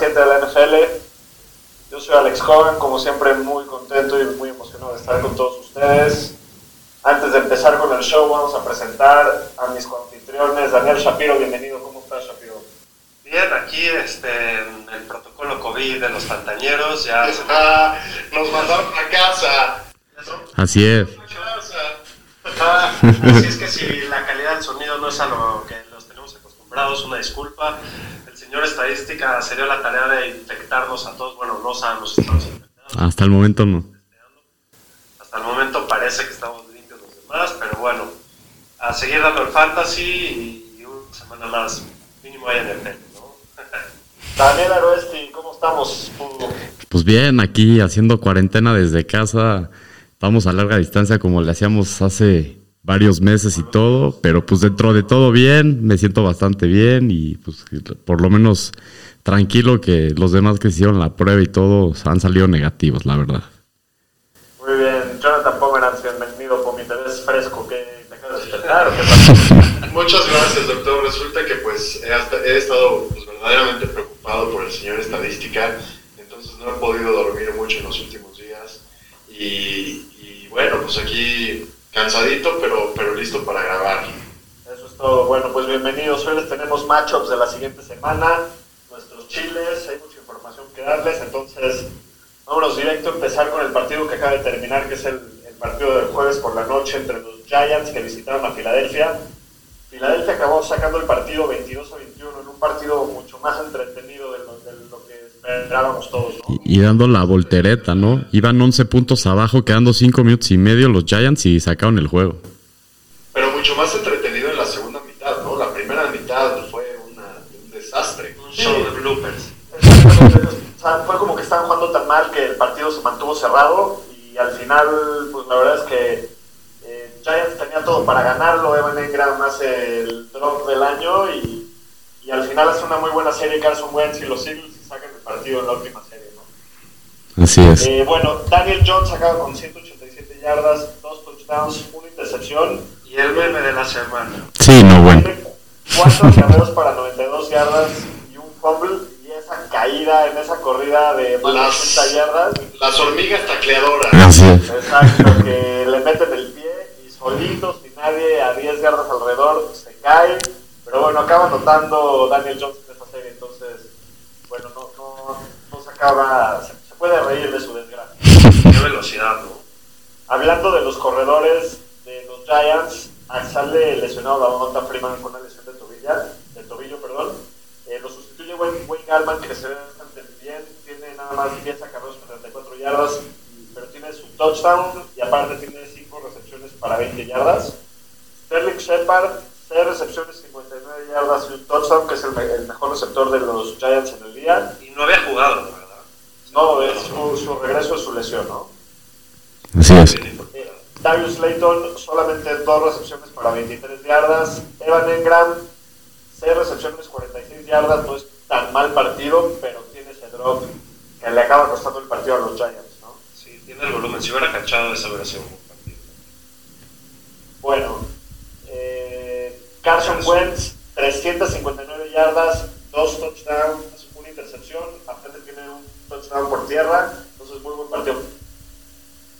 7 de la NFL. Yo soy Alex Hogan, como siempre muy contento y muy emocionado de estar con todos ustedes. Antes de empezar con el show, vamos a presentar a mis coanfitriones. Daniel Shapiro, bienvenido. ¿Cómo estás, Shapiro? Bien, aquí este, en el protocolo COVID de los Fantañeros ya se Ah, nos mandaron a casa. Así es. Ah, Así es que si la calidad del sonido no es a lo que los tenemos acostumbrados, una disculpa. El señor estadística se dio la tarea de infectarnos a todos. Bueno, no sabemos si estamos infectados. Hasta el momento no. Hasta el momento parece que estamos limpios los demás, pero bueno, a seguir dando el fantasy y, una semana más, mínimo hay NFL, ¿no? Daniel Aroesti, ¿cómo estamos? Pues bien, aquí haciendo cuarentena desde casa. Vamos a larga distancia como le hacíamos hace varios meses y todo, pero pues dentro de todo bien, me siento bastante bien y pues por lo menos tranquilo que los demás que hicieron la prueba y todo han salido negativos, la verdad. Muy bien. Jonathan Pomeranz, bienvenido. Pomi, ¿te ves fresco? ¿Qué te acabas de despertar o qué pasa? Muchas gracias, doctor. Resulta que pues he, hasta- he estado pues, verdaderamente preocupado por el señor estadística, entonces no he podido dormir mucho en los últimos días y, y, bueno, pues aquí cansadito, pero, pero listo para grabar. Eso es todo. Bueno, pues bienvenidos. Hoy les tenemos matchups de la siguiente semana, nuestros chiles, hay mucha información que darles, entonces vámonos directo a empezar con el partido que acaba de terminar, que es el, el partido del jueves por la noche entre los Giants que visitaron a Filadelfia. Filadelfia acabó sacando el partido 22 a 21 en un partido mucho más entretenido esperábamos todos, ¿no? Y, y dando la voltereta, ¿no? Iban 11 puntos abajo, quedando 5 minutos y medio los Giants y sacaron el juego. Pero mucho más entretenido en la segunda mitad, ¿no? La primera mitad fue una- un desastre. Un show de bloopers. O sea, fue como que estaban jugando tan mal que el partido se mantuvo cerrado y al final, pues la verdad es que eh, Giants tenía todo para ganarlo, Evan Engram hace el drop del año y, y al final hace una muy buena serie Carson Wentz y los Eagles y sacan partido en la última serie, ¿no? Así es. Eh, bueno, Daniel Jones acaba con 187 yardas, dos touchdowns, una intercepción. Y el meme de la semana. Sí, no, bueno. Cuatro acarreos para 92 yardas y un fumble y esa caída en esa corrida de más de Las- 80 yardas. Las hormigas tacleadoras. Así es. Exacto, que le meten el pie y solitos, sin nadie a 10 yardas alrededor, se cae. Pero bueno, acaba anotando Daniel Jones en esa serie, entonces, bueno, no, acaba, se, se puede reír de su desgracia. Qué velocidad, ¿no? Hablando de los corredores de los Giants, sale lesionado la Monta Freeman con una lesión de tobillo, de tobillo perdón. Eh, lo sustituye Wayne, Wayne Gallman, que se ve bastante bien, tiene nada más 10 acarreos para 34 yardas, pero tiene su touchdown y aparte tiene 5 recepciones para 20 yardas. Sterling Shepard, 6 recepciones, 59 yardas y un touchdown, que es el, el mejor receptor de los Giants en el día. Y no había jugado. No, es su, su regreso es su lesión, ¿no? Así es. Darius Layton solamente dos recepciones para 23 yardas. Evan Engram, 6 recepciones, 46 yardas. No es tan mal partido, pero tiene ese drop que le acaba costando el partido a los Giants. ¿no? Sí, tiene el volumen. Si hubiera cachado esa hubiera sido un buen partido. Bueno, eh, Carson Wentz, 359 yardas, dos touchdowns, touchdown por tierra. Entonces, muy buen partido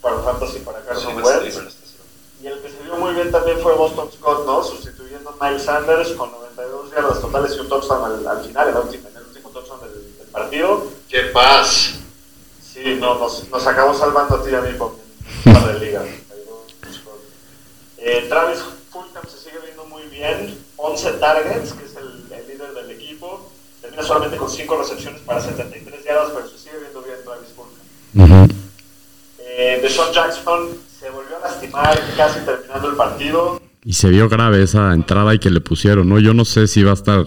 para Fantasy para Sí, Wentz. libre esta semana. Y el que se vio muy bien también fue Boston Scott, ¿no? Sustituyendo a Miles Sanders con 92 yardas totales y un touchdown al, al final, el último, en el último touchdown del, del partido. ¡Qué paz! Sí, no, nos, nos acabó salvando a ti y a mí por par de ligas. Eh, Travis Fulham se sigue viendo muy bien, 11 targets, que es el, el líder del equipo. Termina solamente con 5 recepciones para 73 yardas, pero se sigue viendo bien Travis Fulham. Ujú. Eh, Eh, Deshaun Jackson se volvió a lastimar casi terminando el partido. Y se vio grave esa entrada y que le pusieron, ¿no? Yo no sé si va a estar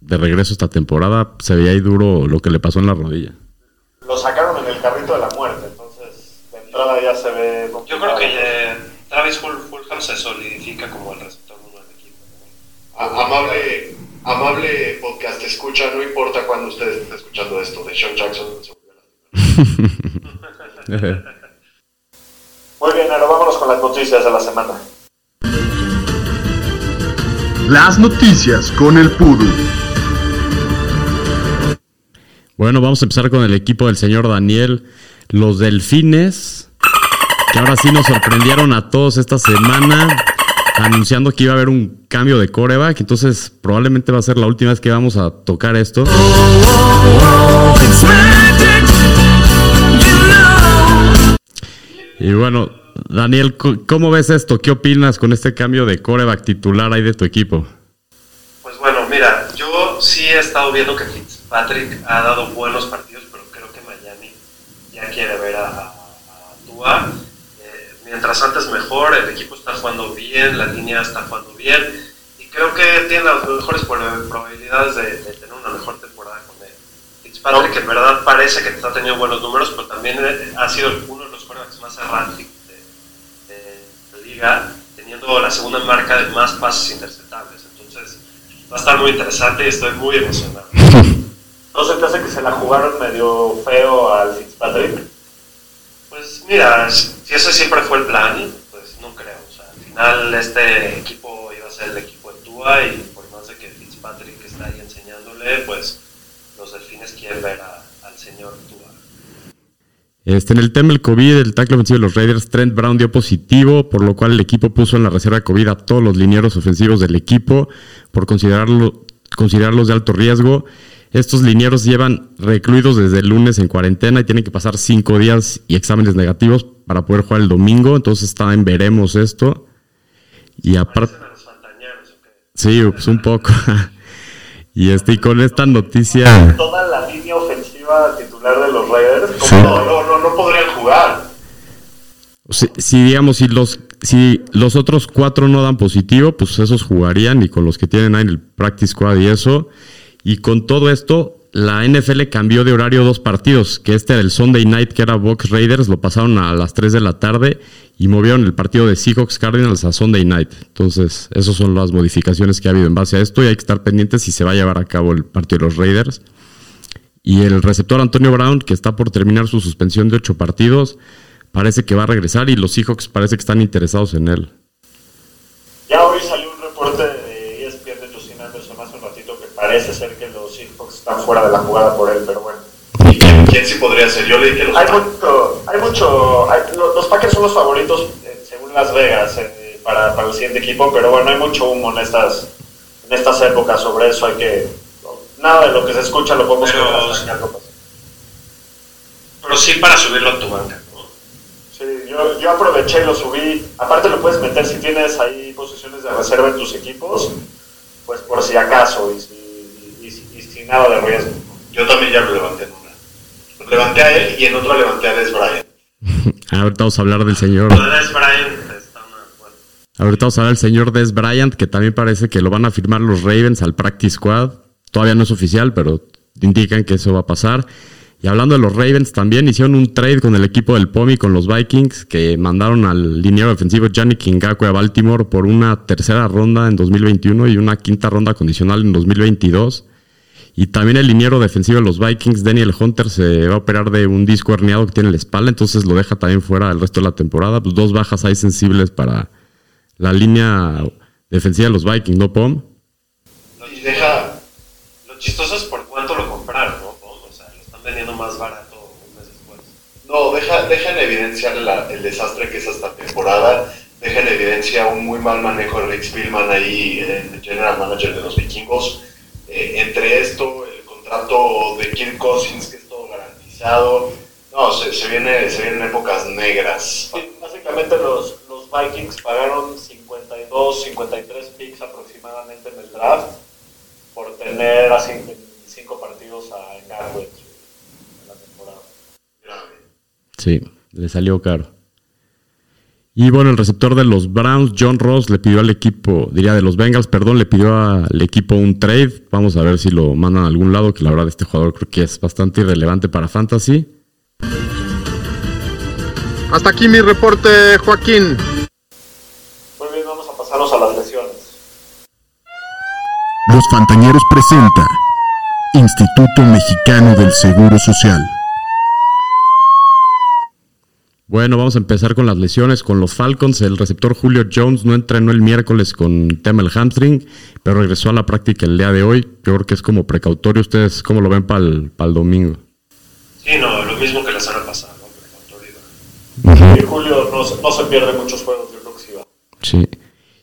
de regreso esta temporada. Se veía ahí duro lo que le pasó en la rodilla. Lo sacaron en el carrito de la muerte, entonces de entrada ya se ve. Yo creo que eh, Travis Fulham se solidifica como el receptor uno del equipo. Amable, amable podcast, escucha, no importa cuándo ustedes estén escuchando esto, de Sean Jackson se volvió. Muy bien, ahora vámonos con las noticias de la semana. Las noticias con el Pudu. Bueno, vamos a empezar con el equipo del señor Daniel. Los Delfines, que ahora sí nos sorprendieron a todos esta semana, anunciando que iba a haber un cambio de coreback. Entonces, probablemente va a ser la última vez que vamos a tocar esto. Y bueno, Daniel, ¿cómo ves esto? ¿Qué opinas con este cambio de coreback titular ahí de tu equipo? Pues bueno, mira, yo sí he estado viendo que Fitzpatrick ha dado buenos partidos, pero creo que Miami ya quiere ver a, a. Mientras antes mejor, el equipo está jugando bien, la línea está jugando bien, y creo que tiene las mejores prob- probabilidades de, de tener una mejor temporada con él. Fitzpatrick en verdad parece que está teniendo buenos números, pero también eh, ha sido uno de los quarterbacks más erráticos de, de la liga, teniendo la segunda marca de más pases interceptables. Entonces, va a estar muy interesante y estoy muy emocionado. ¿No se te hace que se la jugaron medio feo al Fitzpatrick? Pues mira, si ese siempre fue el plan, pues no creo. O sea, al final este equipo iba a ser el equipo de Tua y por más de que Fitzpatrick está ahí enseñándole, pues los delfines quieren ver al señor Tua. Este, en el tema del COVID, el tackle ofensivo de los Raiders, Trent Brown dio positivo, por lo cual el equipo puso en la reserva COVID a todos los linieros ofensivos del equipo por considerarlo, considerarlos de alto riesgo. Estos linieros llevan recluidos desde el lunes en cuarentena y tienen que pasar cinco días y exámenes negativos para poder jugar el domingo. Entonces está en veremos esto. Y aparte, sí, pues un poco. y este, y con esta noticia. Toda la línea ofensiva titular de los Raiders. Sí. ¿cómo No, no, no, no podrían jugar. Si, si, digamos, si los, si los otros cuatro no dan positivo, pues esos jugarían y con los que tienen ahí en el practice squad y eso. Y con todo esto, la NFL cambió de horario dos partidos, que este era el Sunday Night, que era Box Raiders, lo pasaron a las 3 de la tarde y movieron el partido de Seahawks Cardinals a Sunday Night. Entonces, esas son las modificaciones que ha habido en base a esto y hay que estar pendientes si se va a llevar a cabo el partido de los Raiders. Y el receptor Antonio Brown, que está por terminar su suspensión de ocho partidos, parece que va a regresar y los Seahawks parece que están interesados en él. Ya parece ser que los Seahawks están fuera de la jugada por él, pero bueno. ¿Y quién, quién sí podría ser? Yo le dije los Hay mucho, hay mucho, hay- lo- los Packers son los favoritos eh, según Las Vegas eh, para, para el siguiente equipo, pero bueno, hay mucho humo en estas, en estas épocas sobre eso, hay que, nada de lo que se escucha lo podemos Pero- que algo pase. Pero sí para subirlo a tu banca. Sí, yo, yo aproveché y lo subí, aparte lo puedes meter si tienes ahí posiciones de reserva en tus equipos, pues por si acaso y, si- nada de riesgo. Yo también ya lo levanté en una. Lo levanté a él y en otra levanté a Des Bryant. Ahorita vamos a hablar del señor. Des Bryant está una... Bueno, Ahorita vamos a hablar del señor Des Bryant, que también parece que lo van a firmar los Ravens al Practice Squad. Todavía no es oficial, pero indican que eso va a pasar. Y hablando de los Ravens, también hicieron un trade con el equipo del POMI, con los Vikings, que mandaron al liniero defensivo Johnny Kingakwe a Baltimore por una tercera ronda en 2021 y una quinta ronda condicional en 2022. Y también el liniero defensivo de los Vikings, Daniel Hunter, se va a operar de un disco herniado que tiene en la espalda, entonces lo deja también fuera el resto de la temporada. Pues dos bajas ahí sensibles para la línea defensiva de los Vikings, ¿no, Pom? lo, Y deja, lo chistoso es por cuánto lo compraron, ¿no? O sea, lo están vendiendo más barato un mes después. no, deja, deja en evidencia la- el desastre que es esta temporada. Deja en evidencia un muy mal manejo de Rick Spielman ahí, el general manager de los vikingos. Eh, entre esto, el contrato de Kirk Cousins, que es todo garantizado. No, se, se, viene, se vienen épocas negras. Sí, básicamente los, los Vikings pagaron 52, 53 picks aproximadamente en el draft por tener a cinco, cinco partidos a Garwich en la temporada. Grave. Sí. le salió caro. Y bueno, el receptor de los Browns, John Ross, le pidió al equipo, diría de los Bengals, perdón, le pidió al equipo un trade. Vamos a ver si lo mandan a algún lado, que la verdad este jugador creo que es bastante irrelevante para Fantasy. Hasta aquí mi reporte, Joaquín. Muy bien, vamos a pasarnos a las lesiones. Los Fantañeros presenta Instituto Mexicano del Seguro Social. Bueno, vamos a empezar con las lesiones. Con los Falcons, el receptor Julio Jones no entrenó el miércoles con tema el hamstring, pero regresó a la práctica el día de hoy. Yo creo que es como precautorio. ¿Ustedes cómo lo ven para el, domingo? Sí, no, lo mismo que la semana pasada, ¿no? Precautorio. Y Julio no, no se pierde muchos juegos, yo creo que sí va. Sí.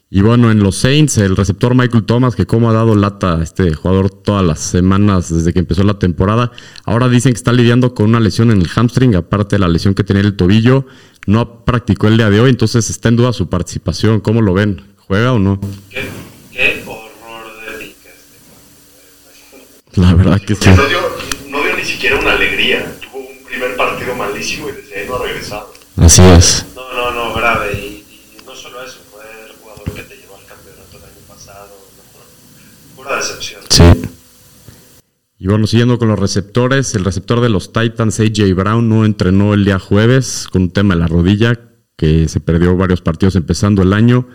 Y bueno, en los Saints, el receptor Michael Thomas, que como ha dado lata a este jugador todas las semanas desde que empezó la temporada, ahora dicen que está lidiando con una lesión en el hamstring, aparte de la lesión que tenía en el tobillo. No practicó el día de hoy, entonces está en duda su participación. ¿Cómo lo ven? ¿Juega o no? Qué, qué horror de este La verdad que sí. No dio, no dio ni siquiera una alegría. Tuvo un primer partido malísimo y desde ahí no ha regresado. Así es. No, no, no, grave. Y, y no solo eso, Pura decepción. Sí. Y bueno, siguiendo con los receptores, el receptor de los Titans, AJ Brown, no entrenó el día jueves con un tema de la rodilla, que se perdió varios partidos empezando el año.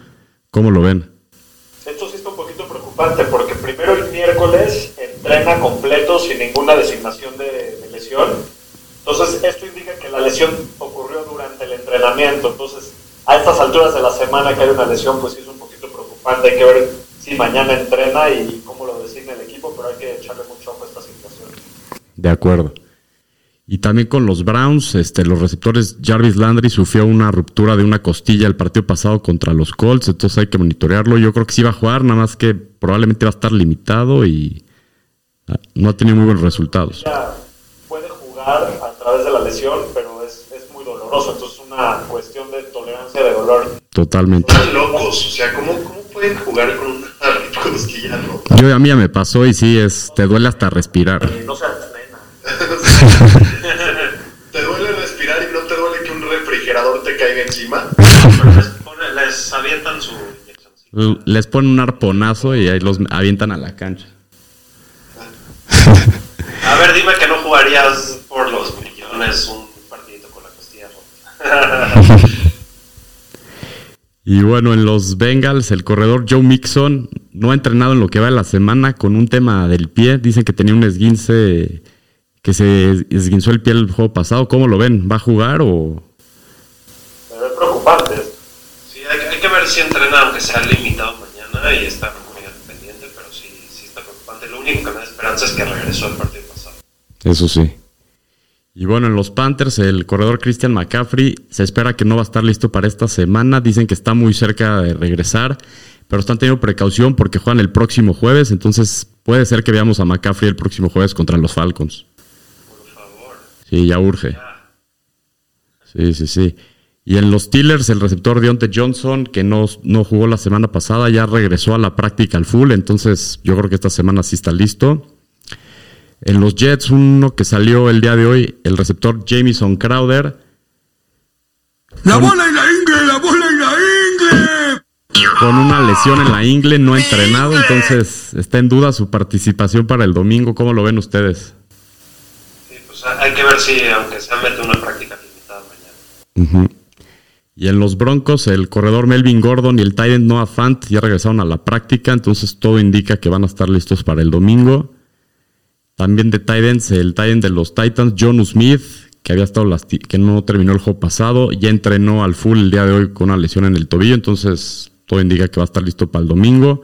¿Cómo lo ven? Esto sí está un poquito preocupante porque primero el miércoles entrena completo sin ninguna designación de, de lesión. Entonces, esto indica que la lesión ocurrió durante el entrenamiento. Entonces, a estas alturas de la semana que hay una lesión, pues sí es un poquito preocupante. Hay que ver sí, mañana entrena y cómo lo designa el equipo, pero hay que echarle mucho ojo a esta situación. De acuerdo. Y también con los Browns, este, los receptores Jarvis Landry sufrió una ruptura de una costilla el partido pasado contra los Colts, entonces hay que monitorearlo. Yo creo que sí va a jugar, nada más que probablemente va a estar limitado y ah, no ha tenido muy buenos resultados. Puede jugar a través de la lesión, pero es, es muy doloroso, entonces es una cuestión de tolerancia de dolor. Totalmente. Están locos, o sea, ¿cómo, cómo pueden jugar con una costilla rota? Yo a mí ya me pasó y sí, es, te duele hasta respirar. Y no seas nena. ¿Te duele respirar y no te duele que un refrigerador te caiga encima? les, pone- les avientan su Les ponen un arponazo y ahí los avientan a la cancha. A ver, dime que no jugarías por los millones un partidito con la costilla rota. Y bueno, en los Bengals, el corredor Joe Mixon no ha entrenado en lo que va de la semana con un tema del pie. Dicen que tenía un esguince, que se esguinzó el pie el juego pasado. ¿Cómo lo ven? ¿Va a jugar o...? Pero es preocupante. Sí, hay, hay que ver si entrena, aunque sea limitado mañana y está muy al pendiente, pero sí, sí está preocupante. Lo único que me da esperanza es que regresó al partido pasado. Eso sí. Y bueno, en los Panthers, el corredor Christian McCaffrey se espera que no va a estar listo para esta semana. Dicen que está muy cerca de regresar, pero están teniendo precaución porque juegan el próximo jueves. Entonces puede ser que veamos a McCaffrey el próximo jueves contra los Falcons. Por favor. Sí, ya urge. Sí, sí, sí. Y en los Steelers, el receptor Deontay Johnson, que no, no jugó la semana pasada, ya regresó a la práctica al full. Entonces yo creo que esta semana sí está listo. En los Jets, uno que salió el día de hoy, el receptor Jamison Crowder. La bola en la ingle, la bola en la ingle. Con una lesión en la ingle, no ha entrenado, entonces está en duda su participación para el domingo. ¿Cómo lo ven ustedes? Sí, pues hay que ver si, aunque sea, mete una práctica limitada mañana. Y en los Broncos, el corredor Melvin Gordon y el Titan Noah Fant ya regresaron a la práctica, entonces todo indica que van a estar listos para el domingo. También de Titans, el Titan de los Titans, John Smith, que había estado que no terminó el juego pasado, ya entrenó al full el día de hoy con una lesión en el tobillo, entonces todo indica que va a estar listo para el domingo.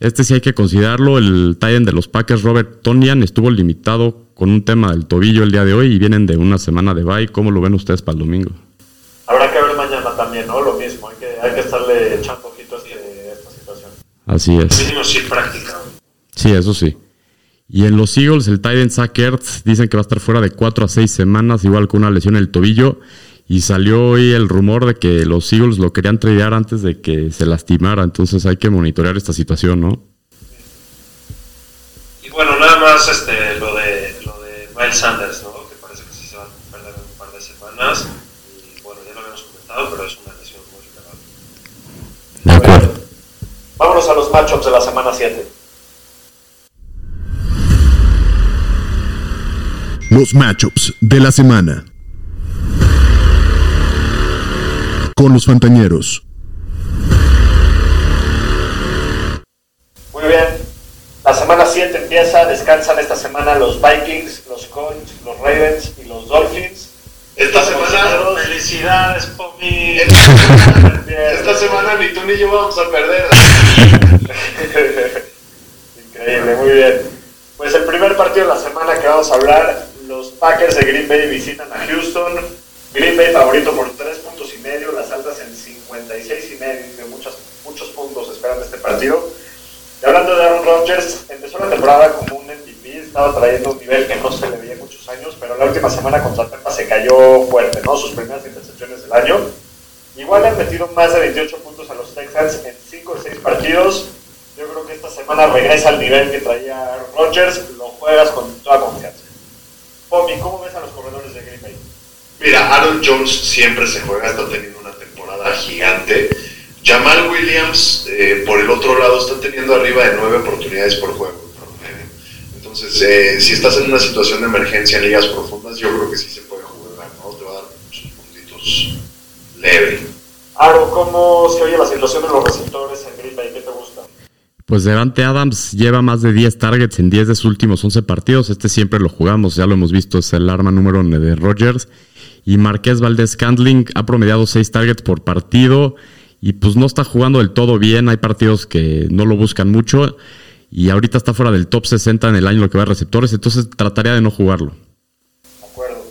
Este sí hay que considerarlo, el Titan de los Packers, Robert Tonian, estuvo limitado con un tema del tobillo el día de hoy y vienen de una semana de bye. ¿Cómo lo ven ustedes para el domingo? Habrá que ver mañana también, ¿no? Lo mismo, hay que, hay que estarle echando ojito a, este- a esta situación. Así es. Mínimo práctica. Sí, eso sí. Y en los Eagles, el Titan Zach Ertz dicen que va a estar fuera de 4 a 6 semanas, igual con una lesión en el tobillo. Y salió hoy el rumor de que los Eagles lo querían tradear antes de que se lastimara. Entonces hay que monitorear esta situación, ¿no? Y bueno, nada más este, lo, de, lo de Miles Sanders, ¿no? Que parece que sí se va a perder un par de semanas. bueno, ya lo habíamos comentado, pero es una lesión muy relevante. De acuerdo. Vámonos a los matchups de la semana 7. Los matchups de la semana. Con los Fantañeros. Muy bien. La semana 7 empieza, descansan esta semana los Vikings, los Colts, los Ravens y los Dolphins. Esta semana, Felicidades, Pomi. esta semana ni tú ni yo vamos a perder. Increíble, muy bien. Pues el primer partido de la semana que vamos a hablar, los Packers de Green Bay visitan a Houston. Green Bay favorito por 3 puntos y medio, las altas en 56 y medio, muchos, muchos puntos esperan este partido. Y hablando de Aaron Rodgers, empezó la temporada como un MVP, estaba trayendo un nivel que no se le veía en muchos años, pero la última semana contra Tampa se cayó fuerte, ¿no? Sus primeras intercepciones del año. Igual han metido más de 28 puntos a los Texans en 5 o 6 partidos. Yo creo que esta semana regresa al nivel que traía Aaron Rodgers, lo juegas con toda confianza. Pomi, ¿cómo ves a los corredores de Green Bay? Mira, Aaron Jones siempre se juega, está teniendo una temporada gigante. Jamal Williams, eh, por el otro lado, está teniendo arriba de nueve oportunidades por juego. Entonces, eh, si estás en una situación de emergencia en ligas profundas, yo creo que sí se puede jugar, ¿no? Te va a dar muchos puntitos leve. Aaron, ¿cómo se oye la situación de los receptores en Green Bay? ¿Qué te gusta? Pues Devante Adams lleva más de 10 targets en 10 de sus últimos 11 partidos. Este siempre lo jugamos, ya lo hemos visto, es el arma número 1 de Rodgers. Y Marqués Valdés Candling ha promediado 6 targets por partido y pues no está jugando del todo bien. Hay partidos que no lo buscan mucho y ahorita está fuera del top 60 en el año lo que va de receptores, entonces trataría de no jugarlo. De acuerdo.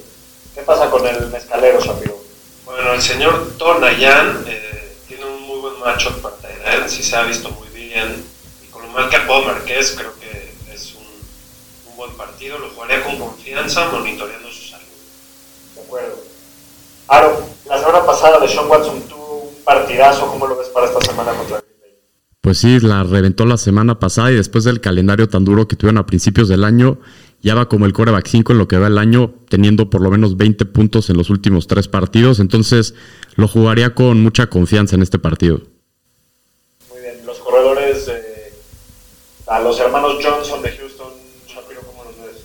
¿Qué pasa con el mezcalero, Shapiro? Bueno, el señor Tonayan eh, tiene un muy buen matchup para Tyrell, sí se ha visto muy bien. Y con lo mal que Marqués, creo que es un, un buen partido. Lo jugaría con confianza, monitoreando su salud. De acuerdo. Aaron, la semana pasada de Sean Watson tuvo un partidazo. ¿Cómo lo ves para esta semana contra Green Bay? Pues sí, la reventó la semana pasada y después del calendario tan duro que tuvieron a principios del año, ya va como el coreback 5 en lo que va el año, teniendo por lo menos 20 puntos en los últimos tres partidos. Entonces lo jugaría con mucha confianza en este partido. Muy bien. Los corredores, de a los hermanos Johnson de Houston, Shapiro, ¿cómo los ves?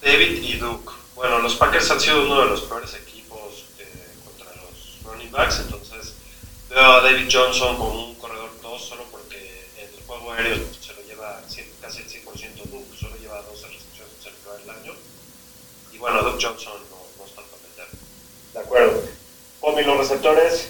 David y Duke. Bueno, los Packers han sido uno de los peores equipos eh, contra los running backs, entonces veo a David Johnson como un corredor 2 solo porque en el juego aéreo se lo lleva casi el 100% Duke, solo lleva 12 recepciones en el primer año. Y bueno, Duke Johnson no, no está para meter. De acuerdo. Pomi, los receptores.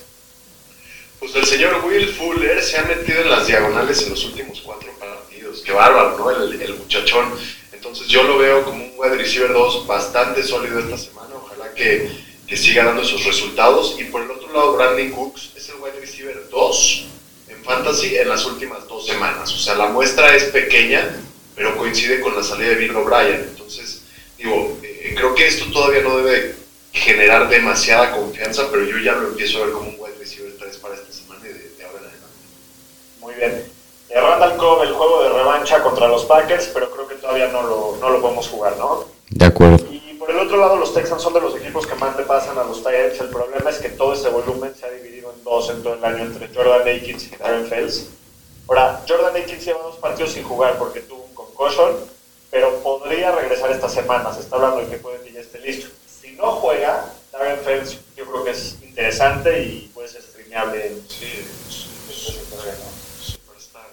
Pues el señor Will Fuller se ha metido en las diagonales en los últimos cuatro partidos. Qué bárbaro, ¿no? El, el muchachón. Entonces yo lo veo como un wide receiver 2 bastante sólido esta semana. Ojalá que, que siga dando esos resultados. Y por el otro lado, Brandon Cooks es el wide receiver 2 en fantasy en las últimas dos semanas. O sea, la muestra es pequeña, pero coincide con la salida de Bill O'Brien. Entonces, digo, eh, creo que esto todavía no debe generar demasiada confianza, pero yo ya lo empiezo a ver como un wide receiver 3 para esta semana y de, de ahora en adelante. Muy bien. Eh, Randall Cobb, el juego de revancha contra los Packers, pero creo que todavía no lo, no lo podemos jugar, ¿no? De acuerdo. Y por el otro lado, los Texans son de los equipos que más le pasan a los Titans. El problema es que todo ese volumen se ha dividido en dos en todo el año entre Jordan Akins y Darren Fells. Ahora, Jordan Akins lleva dos partidos sin jugar porque tuvo un concussion, pero podría regresar esta semana. Se está hablando de que puede que ya esté listo. Si no juega, Darren Fells yo creo que es interesante y puede ser streameable en Sí, es, es en ese terreno. superstar.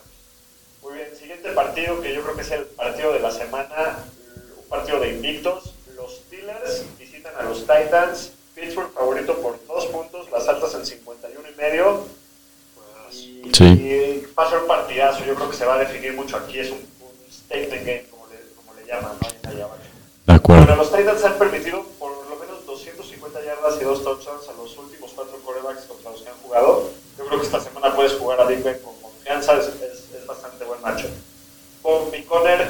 Muy bien, siguiente partido que yo creo que es el partido de la semana, un partido de invictos. Los Steelers visitan a los Titans. Pittsburgh favorito por dos puntos, las altas en 51 y medio. Y, Sí. y va a ser un partidazo, yo creo que se va a definir mucho aquí. Es un, un statement game, como le, como le llaman, ¿no? De acuerdo. Bueno, los Titans han permitido por lo menos 250 yardas y dos touchdowns a los últimos cuatro corebacks contra los que han jugado. Yo creo que esta semana puedes jugar a Big Ben con confianza, es, es, es bastante buen macho. Con mi Conner,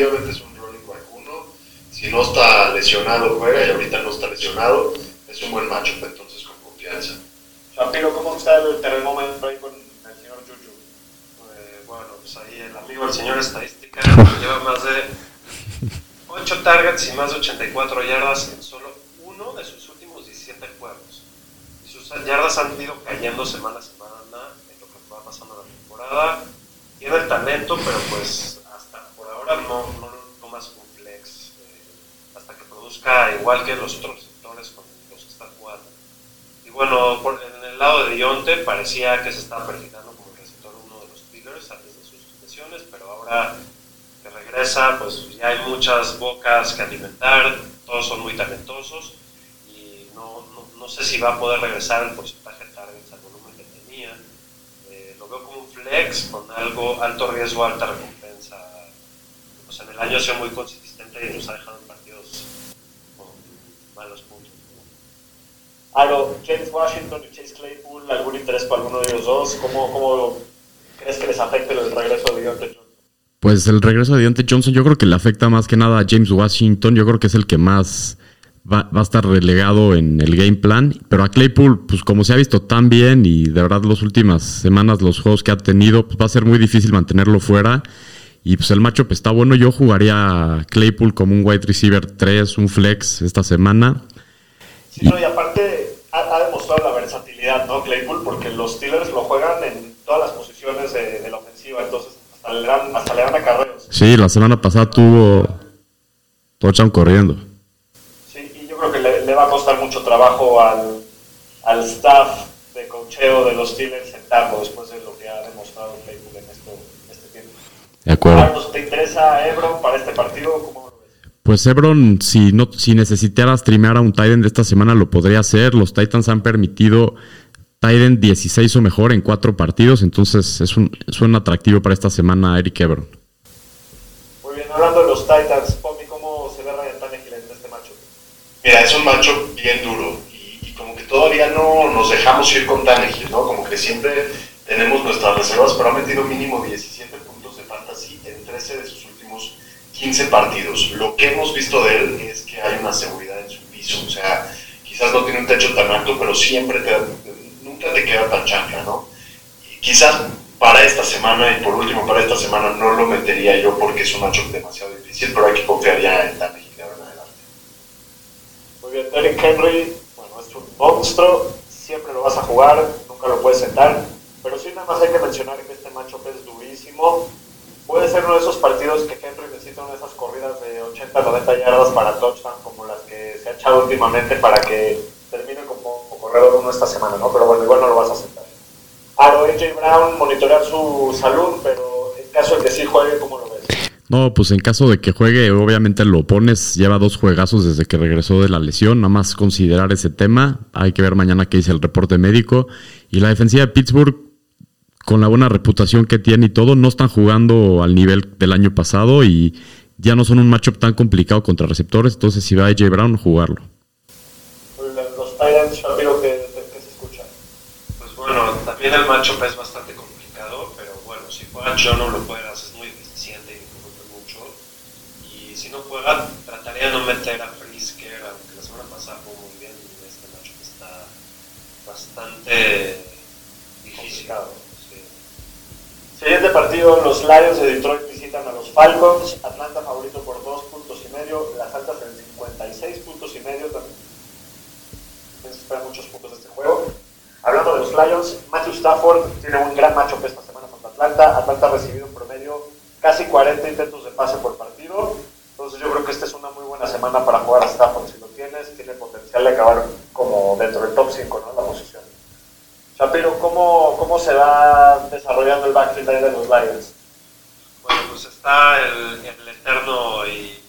Definitivamente es un running back 1. Si no está lesionado, juega y ahorita no está lesionado. Es un buen matchup, entonces con confianza. Shapiro, ¿cómo está el termómetro ahí con el señor Juju? Eh, bueno, pues ahí el amigo, el señor estadística, lleva más de 8 targets y más de 84 yardas en solo 21 de sus últimos 17 juegos. Y sus yardas han ido cayendo semana a semana en lo que va pasando la temporada. Tiene el talento, pero pues no, no lo tomas como flex. eh, hasta que produzca igual que los otros receptores con los que está jugando. Y bueno, por- en el lado de Dionte parecía que se estaba perfilando como el receptor uno de los Steelers antes de sus lesiones, pero ahora que regresa, pues ya hay muchas bocas que alimentar, todos son muy talentosos y no, no, no sé si va a poder regresar el porcentaje de targets al volumen que tenía. Eh, lo veo como un flex con algo alto riesgo, alta recompensa. Pues en el año ha sido muy consistente y nos ha dejado en partidos con malos puntos. Aro, James Washington y Chase Claypool, ¿algún interés para alguno de ellos dos? ¿Cómo, cómo crees que les afecte el regreso de Deontay Johnson? Pues el regreso de Deontay Johnson yo creo que le afecta más que nada a James Washington. Yo creo que es el que más va, va a estar relegado en el game plan. Pero a Claypool, pues como se ha visto tan bien y de verdad las últimas semanas los juegos que ha tenido, pues va a ser muy difícil mantenerlo fuera. Y pues el matchup está bueno. Yo jugaría a Claypool como un wide receiver 3, un flex esta semana. Sí, no, y aparte ha, ha demostrado la versatilidad, ¿no? Claypool, porque los Steelers lo juegan en todas las posiciones de, de la ofensiva, entonces hasta le dan, hasta le dan acarreos. Sí, la semana pasada tuvo touchdown corriendo. Sí, y yo creo que le, le va a costar mucho trabajo al, al staff de cocheo de los Steelers sentarlo después de lo que ha demostrado Claypool en esto, este tiempo. De acuerdo. Carlos, ¿te interesa Ebron para este partido? ¿Cómo lo ves? Pues Ebron, si no, si necesitara streamear a un Titan de esta semana, lo podría hacer. Los Titans han permitido Titan 16 o mejor en cuatro partidos, entonces es un, es un atractivo para esta semana Eric Ebron. Muy bien, hablando de los Titans, Pomi, ¿cómo se ve Ryan Tannehill en este macho? Mira, es un macho bien duro y, y como que todavía no nos dejamos ir con Tannehill, ¿no? Como que siempre tenemos nuestras reservas, pero ha metido mínimo 17 15 partidos. Lo que hemos visto de él es que hay una seguridad en su piso, o sea, quizás no tiene un techo tan alto, pero siempre te, nunca te queda tan chancla, ¿no? Quizás para esta semana y por último para esta semana no lo metería yo porque es un macho demasiado difícil, pero hay que confiar ya en de ahora en adelante. Muy bien, Derrick Henry, bueno, es un monstruo, siempre lo vas a jugar, nunca lo puedes sentar, pero sí nada más hay que mencionar que este matchup es durísimo. Puede ser uno de esos partidos que Henry necesita una de esas corridas de 80, 90 yardas para touchdown, como las que se ha echado últimamente para que termine como corredor uno esta semana, ¿no? Pero bueno, igual no lo vas a sentar. Aro, AJ Brown, monitorear su salud, pero en caso de que sí juegue, ¿cómo lo ves? No, pues en caso de que juegue, obviamente lo pones, lleva dos juegazos desde que regresó de la lesión, nada más considerar ese tema, hay que ver mañana qué dice el reporte médico. Y la defensiva de Pittsburgh, con la buena reputación que tiene y todo, no están jugando al nivel del año pasado y ya no son un matchup tan complicado contra receptores, entonces si va AJ Brown, jugarlo. Los Titans, Shapiro, ¿qué, qué se escucha? Pues bueno, también el matchup es bastante complicado, pero bueno, si juega John no lo juegas, es muy eficiente y mucho. Y si no juega, trataría de no meter a Frisker, aunque la semana pasada jugó muy bien, y este matchup está bastante difícil. Complicado. Sí. Partido, los Lions de Detroit visitan a los Falcons. Atlanta favorito por dos puntos y medio, las altas en 56 puntos y medio. También se esperan muchos puntos de este juego. Hablando de los Lions, Matthew Stafford tiene un gran matchup esta semana contra Atlanta. Atlanta ha recibido en promedio casi 40 intentos de pase por partido. Entonces yo creo que esta es una muy buena semana para jugar a Stafford. Si lo tienes, tiene potencial de acabar como dentro del top 5, ¿no? Posición. Shapiro, ¿cómo, ¿cómo se va desarrollando el backfield ahí de los Lions? Bueno, pues está el, el eterno y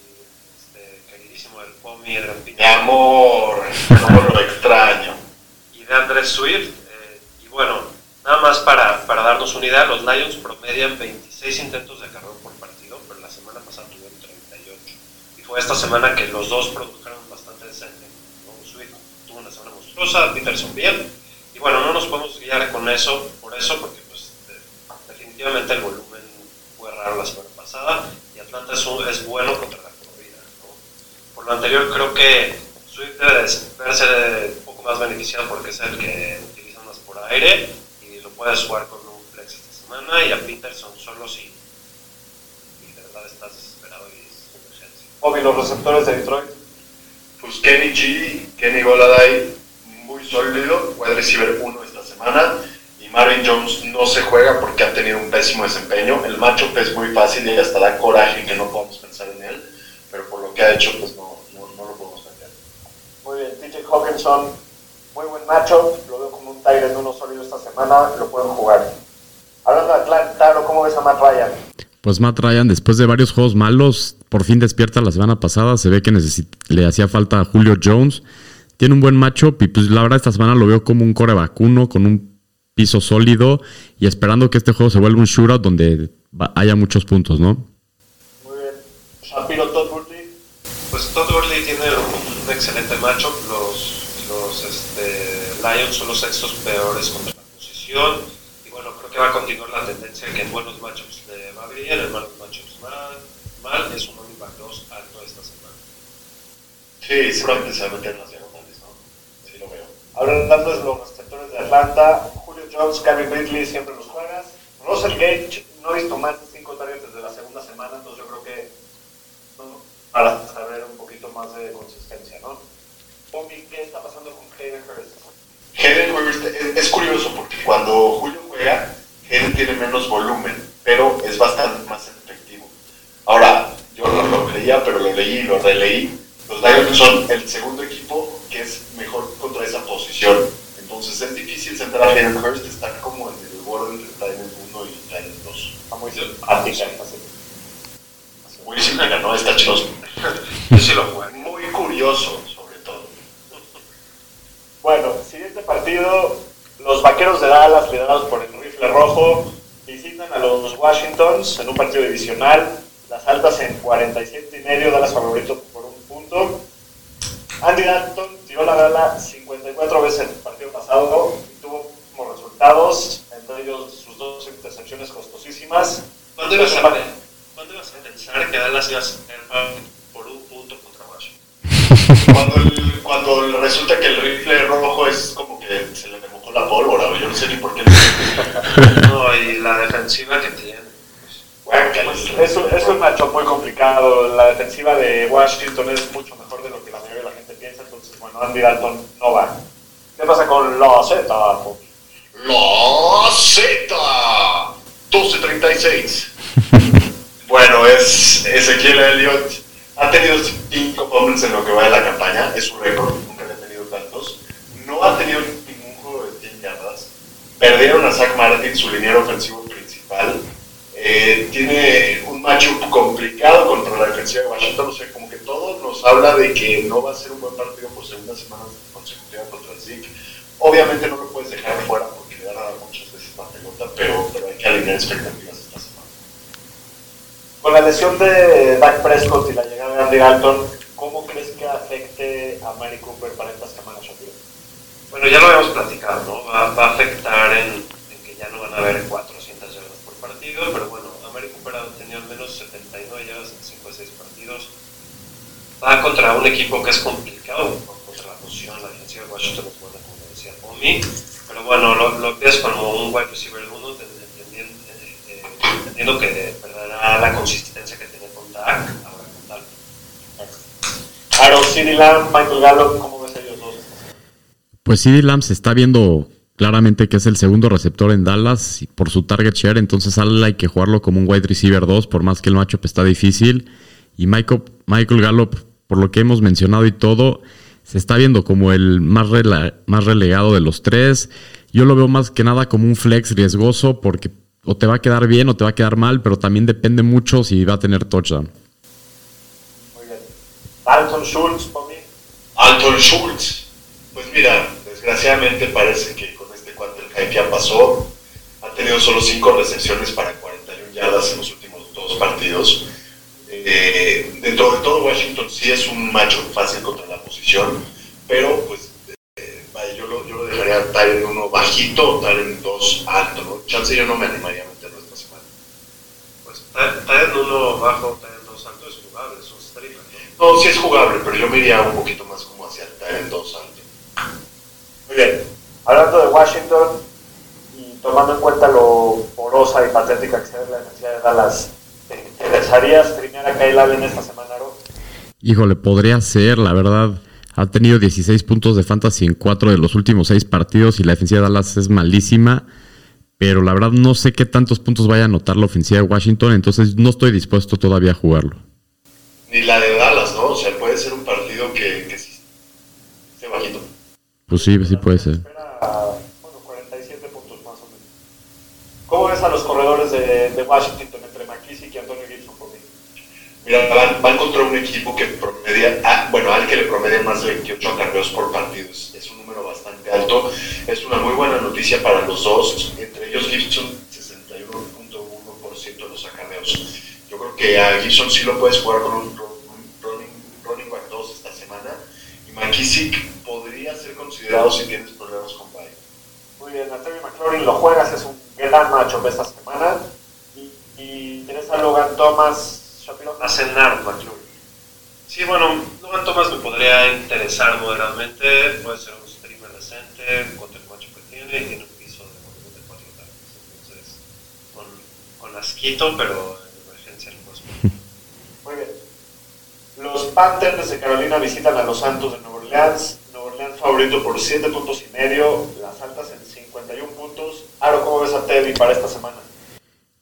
este, queridísimo del Pomi, el Mi amor, cómo lo extraño. y de Andrés Swift. eh, y bueno, nada más para, para darnos una idea, los Lions promedian 26 intentos de acarreo por partido, pero la semana pasada tuvieron 38. Y fue esta semana que los dos produjeron bastante decente. ¿no? Swift tuvo una semana monstruosa, Peterson bien. Y bueno, no nos podemos guiar con eso, por eso, porque pues de- definitivamente el volumen fue raro la semana pasada y Atlanta es, un- es bueno contra la corrida. ¿no? Por lo anterior, creo que Swift debe de verse un poco más beneficiado porque es el que utiliza más por aire y lo puedes jugar con un flex esta semana y a Peterson solo si, si de verdad estás desesperado y es una urgencia. Bobby, los receptores de Detroit. Pues pues Kenny G, Kenny Goladay, muy sólido, wide receiver 1 esta semana. Y Marvin Jones no se juega porque ha tenido un pésimo desempeño. El matchup es muy fácil y hasta da coraje que no podamos pensar en él. Pero por lo que ha hecho, pues no, no, no lo podemos meter. Muy bien, TJ Hawkinson, muy buen matchup. Lo veo como un Tyrant uno sólido esta semana. Lo pueden jugar. Hablando de Atlanta, ¿cómo ves a Matt Ryan? Pues Matt Ryan, después de varios juegos malos, por fin despierta la semana pasada. Se ve que necesit- le hacía falta a Julio Jones. Tiene un buen matchup y pues la verdad esta semana lo veo como un core vacuno con un piso sólido y esperando que este juego se vuelva un shootout donde haya muchos puntos, ¿no? Muy bien. Shapiro Todd Gurley. Pues Todd Gurley tiene un, excelente matchup. Los, los este, Lions son los sextos peores contra la posición. Y bueno, creo que va a continuar la tendencia que en buenos matchups le va bien, en malos matchups mal. mal. Es un running back 2 alto esta semana. Sí, seguramente se va a meter en las diagonales, ¿no? Sí, lo veo. Hablando de los receptores de Atlanta, Julio Jones, Calvin Ridley siempre los juegas. Russell Gage no he visto más de 5 targets desde la segunda semana, entonces yo creo que ¿no? para saber un poquito más de consistencia, ¿no? Omi, ¿qué está pasando con Hayden Hurst? Hayden Hurst es, es curioso porque cuando Julio juega, Hayden tiene menos volumen, pero es bastante más efectivo. Ahora, yo no lo creía, pero lo leí y lo releí. Los Lions son el segundo equipo que es mejor contra esa posición. Entonces es difícil centrar a Hayden Hurst, está como en el borde entre Tyrant 1 y Tyrant 2. Está muy simpática, así. Muy simpática, ¿no? Está chistoso. Yo sí lo. Muy curioso, sobre todo. Bueno, siguiente partido, los Vaqueros de Dallas, liderados por el rifle rojo, visitan a los Washingtons en un partido divisional. Las altas en 47 y medio, Dallas favorito por un punto. Andy Dalton tiró la bala 54 veces en el partido pasado y tuvo como resultados, entre ellos sus dos intercepciones costosísimas. ¿Cuándo ibas a, ver- ¿Cuándo ibas a pensar que Dallas iba a ser por un punto contra Washington? Cuando, el- cuando resulta que el rifle rojo es como que se le mojó la pólvora, yo no sé ni por qué. No, y la defensiva que tiene. Pues es, un, es un matchup muy complicado. La defensiva de Washington es mucho mejor de lo que la mayoría de la bueno, Andy Dalton no va. ¿Qué pasa con la Z? La Z 1236. bueno, es Ezequiel Elliott. Ha tenido 5 fumbles en lo que va de la campaña. Es su récord. Nunca le ha tenido tantos. No ha tenido ningún juego de 100 yardas. Perdieron a Zach Martin, su liniero ofensivo principal. Eh, tiene un matchup complicado contra la defensiva de Washington. O sea, como que todo nos habla de que no va a ser un buen partido por segunda semana consecutiva contra el Zeke. Obviamente no lo puedes dejar fuera porque le van a dar muchas veces la pelota, pero, pero hay que alinear expectativas esta semana. Con la lesión de Dak Prescott y la llegada de Andy Dalton, ¿cómo crees que afecte a Mary Cooper para esta semana, Shapiro? Bueno, ya lo habíamos platicado, ¿no? Va, va a afectar en, en que ya no van a haber 400 yardas por partido, pero bueno, América Cooper ha tenido al menos 79 yardas en 5 o 6 partidos. Va contra un equipo que es complicado contra la posición, la defensiva de Washington es buena, como decía Omi, pero bueno, lo, lo ves como un wide receiver 1, entendiendo, entendiendo que perderá la consistencia que tenía con Dak, ahora con Dalton. Aaron CeeDee Lamb, Michael Gallup, ¿cómo ves a ellos dos? Pues CD Lamb se está viendo claramente que es el segundo receptor en Dallas y por su target share, entonces a él hay que jugarlo como un wide receiver 2, por más que el matchup está difícil. Y Michael, Michael Gallup, por lo que hemos mencionado y todo, se está viendo como el más, rela- más relegado de los tres. Yo lo veo más que nada como un flex riesgoso porque o te va a quedar bien o te va a quedar mal, pero también depende mucho si va a tener touchdown. Muy bien. Dalton Schultz, Pomi. Alton Schultz. Pues mira, desgraciadamente parece que con este cuate el hype ya pasó. Ha tenido solo 5 recepciones para 41 yardas en los últimos dos partidos. Eh, dentro de todo, Washington sí es un macho fácil contra la posición, pero pues eh, vaya, yo, lo, yo lo dejaría estar en uno bajito o estar en dos alto. ¿no? Chance yo no me animaría a meterlo esta semana. Pues está en uno bajo, está en dos alto, es jugable, es un streamer, ¿no? No, sí es jugable, pero yo me iría un poquito más como hacia estar en dos alto. Muy bien. Hablando de Washington y tomando en cuenta lo porosa y patética que se ve la defensiva de Dallas, ¿te interesaría streamear a Kyle Allen esta semana, Aro? Híjole, podría ser, la verdad. Ha tenido 16 puntos de fantasy en 4 de los últimos 6 partidos y la defensiva de Dallas es malísima. Pero la verdad no sé qué tantos puntos vaya a anotar la ofensiva de Washington, entonces no estoy dispuesto todavía a jugarlo. Ni la de Dallas, ¿no? O sea, puede ser un partido que, que sí esté bajito. Pues sí, sí puede ser. Espera, bueno, 47 puntos más o menos. ¿Cómo ves a los corredores de, de Washington entre McKissick y Antonio Gibson por mí? Mira, van, van contra un equipo que promedia, ah, bueno, al que le promedia más de 28 acarreos por partido. Es, un número bastante alto. Es una muy buena noticia para los dos. Entre ellos Gibson, 61.1% de los acarreos. Yo creo que a Gibson sí lo puedes jugar con un, un running, running back 2 esta semana. Y McKissick podría ser considerado si tienes problemas con Bay. Muy bien, Antonio McLaurin lo juegas, es un gran matchup esta semana. Y, y tienes a Logan Thomas, Cenar McLaurin. Sí, bueno, Logan Thomas me podría interesar moderadamente, puede ser un streamer decente contra el macho que tiene y tiene un piso de de 4 targets. Entonces, con, con asquito, pero en emergencia no puedo Muy bien. Los Panthers de Carolina visitan a los Santos de Nueva Orleans. Nueva Orleans favorito por 7 puntos y medio. Las altas en 51 puntos. Aro, ¿cómo ves a Teddy para esta semana?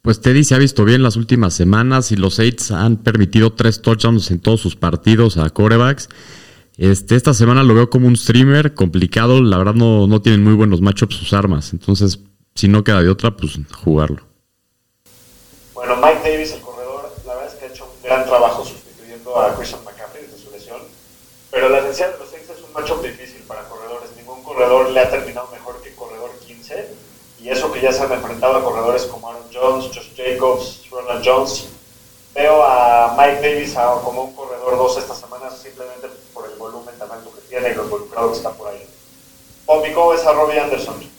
Pues Teddy se ha visto bien las últimas semanas y los Saints han permitido tres touchdowns en todos sus partidos a corebacks. Este, esta semana lo veo como un streamer complicado. La verdad no, no tienen muy buenos matchups sus armas. Entonces, si no queda de otra, pues jugarlo. Bueno, Mike Davis, el corredor, la verdad es que ha hecho un gran trabajo sustituyendo a Christian McCaffrey desde su lesión. Pero la esencial de los Saints es un matchup difícil para corredores. Ningún corredor le ha terminado mejor que corredor 15. Y eso que ya se han enfrentado a corredores como Aaron Jones, Josh Jacobs, Ronald Jones. Veo a Mike Davis como un corredor 2 esta semana simplemente por el volumen tan que tiene y lo involucrado que está por ahí. Pomi, ¿cómo ves a Robbie Anderson?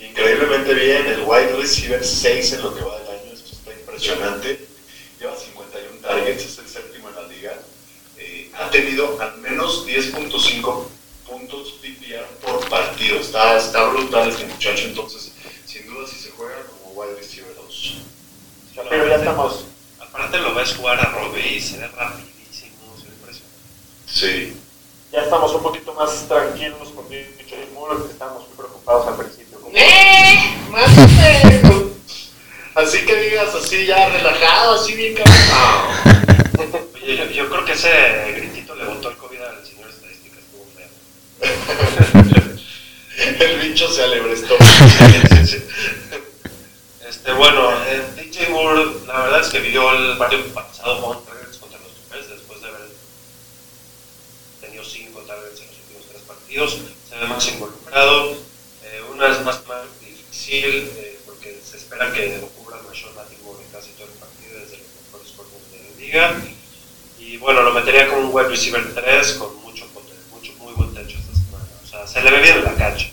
Increíblemente bien, el wide receiver 6 en lo que va del año, esto está impresionante. Lleva 51 targets, es el séptimo en la liga. Eh, ha tenido al menos 10.5 puntos PPR por partido. Está, está brutal este muchacho, entonces, sin duda, si se juega como wide receiver 2. Pero ya estamos. Aparte lo ves jugar a Robbie y se ve rapidísimo, se ve impresionante. Sí. Ya estamos un poquito más tranquilos con DJ Moore, que estábamos muy preocupados al principio. ¿Cómo- ¡Eh! ¡Más! Así que digas así ya relajado, así bien cabrón. Oye, yo, yo creo que ese gritito le botó el COVID al señor estadística, estuvo feo. El bicho se alebrestó. Sí, sí. Este, bueno, eh, DJ Moore, la verdad es que vivió el partido pasado con targets contra los Bears después de haber tenido 5 targets en los últimos 3 partidos. Se ve más involucrado. Eh, una vez más, más difícil eh, porque se espera que cubra Marshawn Latimore en casi todo el partido, desde los mejores corners de la liga. Y bueno, lo metería como un wide receiver 3 con mucho, mucho muy buen techo esta semana. O sea, se le ve bien en la cancha.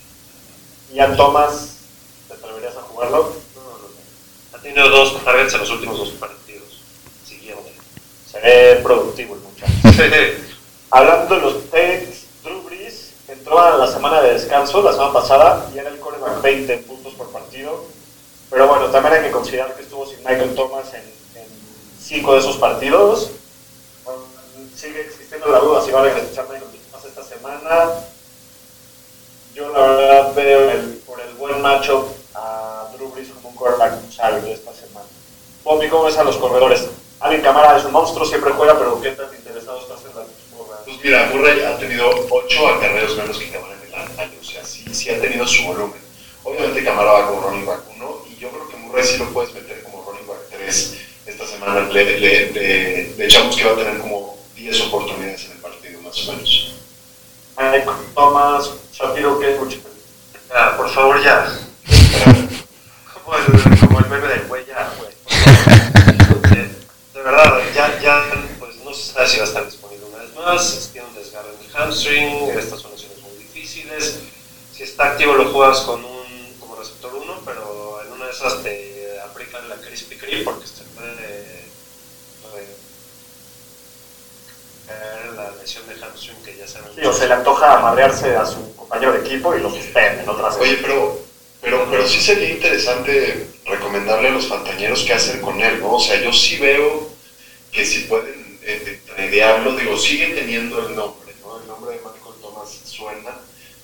Ian Thomas, ¿te atreverías a jugarlo? Tenido dos targets en los últimos dos partidos. Siguiente. Se ve productivo el muchacho. Hablando de los Saints, Drew Brees entró a la semana de descanso la semana pasada y era el coreback 20 puntos por partido. Pero bueno, también hay que considerar que estuvo sin Michael Thomas en, en cinco de esos partidos. Bueno, sigue existiendo la duda si va a regresar Michael Thomas esta semana. Yo la verdad veo el- por el buen matchup a un quarterback sólido esta semana. Bobby, ¿cómo ves a los corredores? Alvin Camara es un monstruo, siempre juega, pero ¿qué tan interesado estás en la porra? Pues mira, Murray ha tenido 8 acarreos menos que Camara en el año, o sea, sí, sí ha tenido su volumen. Obviamente Camara va como running back 1 y yo creo que Murray sí lo puedes meter como running back 3 esta semana. Le, le, le- le echamos que va a tener como 10 oportunidades en el partido, más o menos. Thomas, Shapiro, ¿qué escuchas? Ya, por favor, ya. como el meme del güey, ya, güey. Eh, De verdad, ya, ya, pues no se sabe si va a estar disponible una vez más. Tiene un desgarro en el hamstring, estas son lesiones muy difíciles. Si está activo, lo juegas con un como receptor 1, pero en una de esas te aplican la crispy cream porque se puede. caer la lesión de hamstring que ya saben. Sí, o se le antoja amarrearse a su compañero de equipo y lo suspenden otras Oye, pero, pero, pero sí sería interesante recomendarle a los fantañeros qué hacer con él, ¿no? O sea, yo sí veo que si pueden eh, tradearlo, digo, sigue teniendo el nombre, ¿no? El nombre de Michael suena.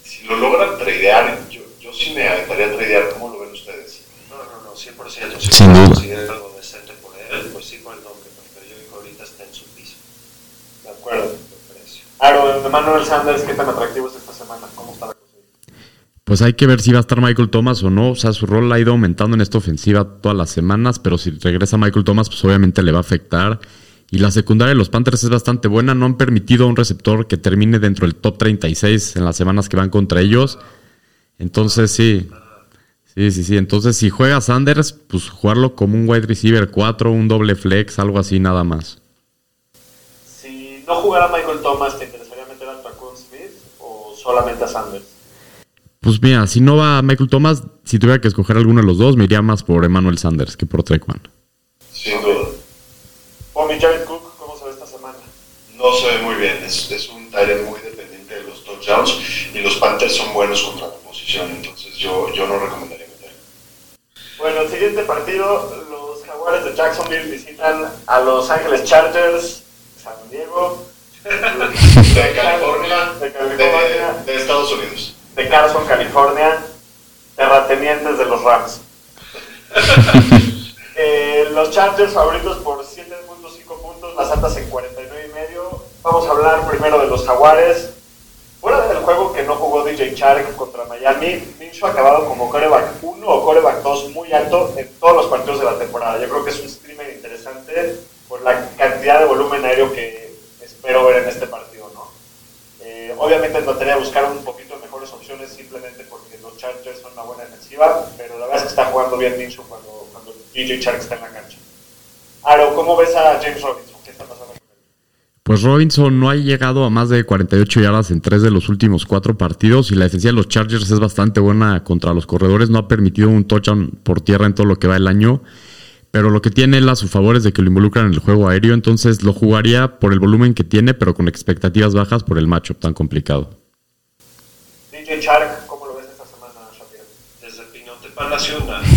Si lo logran tradear, yo, yo sí me aventaría a tradear. ¿Cómo lo ven ustedes? No, no, no, 100%. Si Sin duda. consiguen algo decente por él, pues sí por el nombre, pero yo digo ahorita está en su piso. De acuerdo. Aaron, Emmanuel Sanders, ¿qué tan atractivo es esta semana? ¿Cómo está? Pues hay que ver si va a estar Michael Thomas o no. O sea, su rol ha ido aumentando en esta ofensiva todas las semanas, pero si regresa Michael Thomas, pues obviamente le va a afectar. Y la secundaria de los Panthers es bastante buena. No han permitido a un receptor que termine dentro del top 36 en las semanas que van contra ellos. Entonces, sí. Sí, sí, sí. Entonces, si juega Sanders, pues jugarlo como un wide receiver 4, un doble flex, algo así, nada más. Si no jugara Michael Thomas, ¿te interesaría meter a Taquan Smith o solamente a Sanders? Pues mira, si no va Michael Thomas, si tuviera que escoger alguno de los dos, me iría más por Emmanuel Sanders que por Trequan. Sin duda. O mi Jared Cook, ¿cómo se ve esta semana? No se ve muy bien. Es, es un Tyrant muy dependiente de los touchdowns y los Panthers son buenos contra la posición. Entonces yo, yo no recomendaría meter. Bueno, el siguiente partido, los Jaguares de Jacksonville visitan a Los Ángeles Chargers, San Diego, De California, De de, California. de Estados Unidos. De Carson, California, terratenientes de los Rams. Eh, los Chargers favoritos por 7.5 puntos, las altas en 49 y medio. Vamos a hablar primero de los Jaguares. Fuera del juego que no jugó DJ Chark contra Miami, Minshew ha acabado como coreback 1 o coreback 2 muy alto en todos los partidos de la temporada. Yo creo que es un streamer interesante por la cantidad de volumen aéreo que espero ver en este partido, ¿no? Eh, obviamente trataría de buscar un poquito simplemente porque los Chargers son una buena defensiva, pero la verdad es que está jugando bien Minshew cuando, cuando DJ Chark está en la cancha. Aro, ¿cómo ves a James Robinson? Pues Robinson no ha llegado a más de 48 yardas en tres de los últimos cuatro partidos y la defensiva de los Chargers es bastante buena contra los corredores. No ha permitido un touchdown por tierra en todo lo que va el año. Pero lo que tiene él a su favor es de que lo involucran en el juego aéreo. Entonces lo jugaría por el volumen que tiene, pero con expectativas bajas por el matchup tan complicado. Chark, ¿cómo lo ves esta semana, Shapiro? Desde Pinote Palacio, una.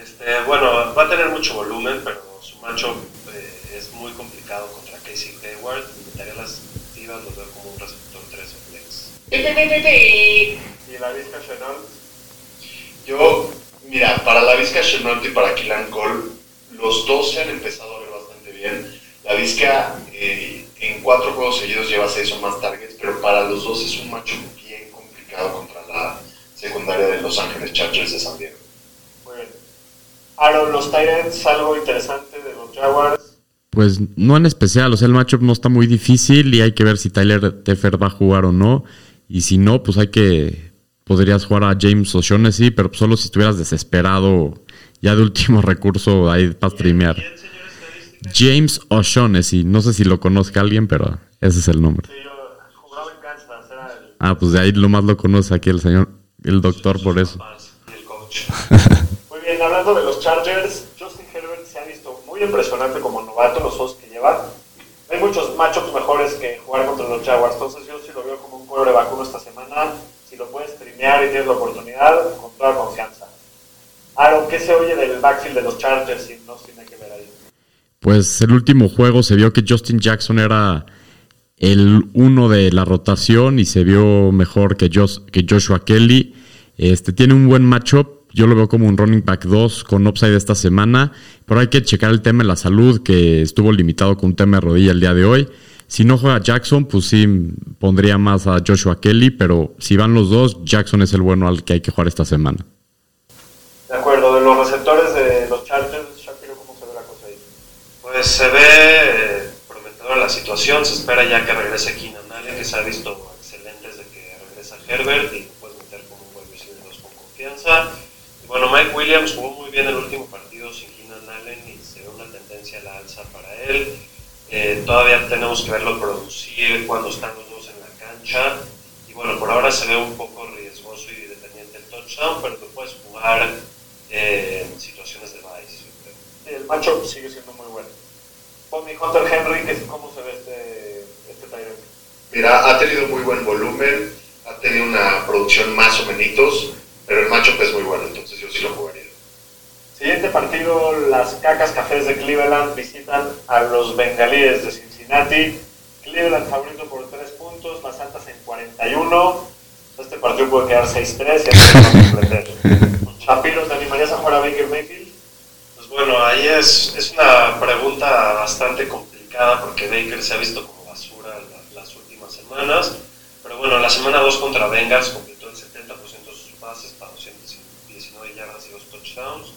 Este, bueno, va a tener mucho volumen, pero su macho eh, es muy complicado contra Casey Hayward. Inventaría las expectativas, lo veo como un receptor 3 o flex. Y la Vizca Chenault, Yo, mira, para la Vizca Chenault y para Killan Cole, los dos se han empezado a ver bastante bien. La Vizca eh, en cuatro juegos seguidos lleva seis o más targets, pero para los dos es un macho bien complicado contra la secundaria de Los Ángeles Chargers de San Diego. muy bien. Aro, los Tyrants, algo interesante de los Jaguars. Pues no en especial, o sea, el matchup no está muy difícil y hay que ver si Tyler Teffer va a jugar o no. Y si no, pues hay que. Podrías jugar a James O'Shaughnessy, pero solo si estuvieras desesperado, ya de último recurso, ahí para streamear. James O'Shaughnessy, no sé si lo conozca alguien, pero ese es el nombre. Sí, yo jugaba en Kansas, era el... Ah, pues de ahí lo más lo conoce aquí el señor, el doctor por eso. Papás Y el coach. Muy bien, hablando de los Chargers, Justin Herbert se ha visto muy impresionante como novato los dos que lleva. Hay muchos matchups mejores que jugar contra los Jaguars, entonces yo sí lo veo como un cuero de vacuno esta semana. Si lo puedes streamear y tienes la oportunidad, con toda confianza. Aaron, ¿qué se oye del backfield de los Chargers y no tiene que ver ahí? Pues el último juego se vio que Justin Jackson era el uno de la rotación y se vio mejor que, Jos- que Joshua Kelly. Este tiene un buen matchup. Yo lo veo como un running back 2 con upside esta semana. Pero hay que checar el tema de la salud, que estuvo limitado con un tema de rodilla el día de hoy. Si no juega Jackson, pues sí pondría más a Joshua Kelly. Pero si van los dos, Jackson es el bueno al que hay que jugar esta semana. De acuerdo, de los receptores de los Chargers, Shapiro, ¿cómo se ve la cosa ahí? Pues se ve eh, prometedora la situación, se espera ya que regrese Keenan Allen, que se ha visto excelente desde que regresa Herbert y puedes meter como un buen receiver dos con confianza. Y bueno, Mike Williams jugó muy bien el último partido sin Keenan Allen y se ve una tendencia a la alza para él. Eh, todavía tenemos que verlo producir cuando están los dos en la cancha. Y bueno, por ahora se ve un poco riesgoso y dependiente el touchdown, pero tú puedes jugar eh, en situaciones de vice. el matchup sigue siendo muy bueno. Ponme Hunter Henry, ¿qué- ¿cómo se ve este, este Tyrant? Mira, ha tenido muy buen volumen, ha tenido una producción más o menos, pero el matchup es muy bueno, entonces yo sí lo jugaría. Siguiente partido, las cacas cafés de Cleveland visitan a los bengalíes de Cincinnati. Cleveland favorito por 3 puntos. las altas en 41. Este partido puede quedar 6-3 y así a sorprender. Shapiro, ¿te animarías a jugar a Baker Mayfield? Bueno, ahí es, es una pregunta bastante complicada porque Baker se ha visto como basura la- las últimas semanas. Pero bueno, la semana 2 contra Bengals completó el 70% de sus pases para 219 yardas y 2 touchdowns.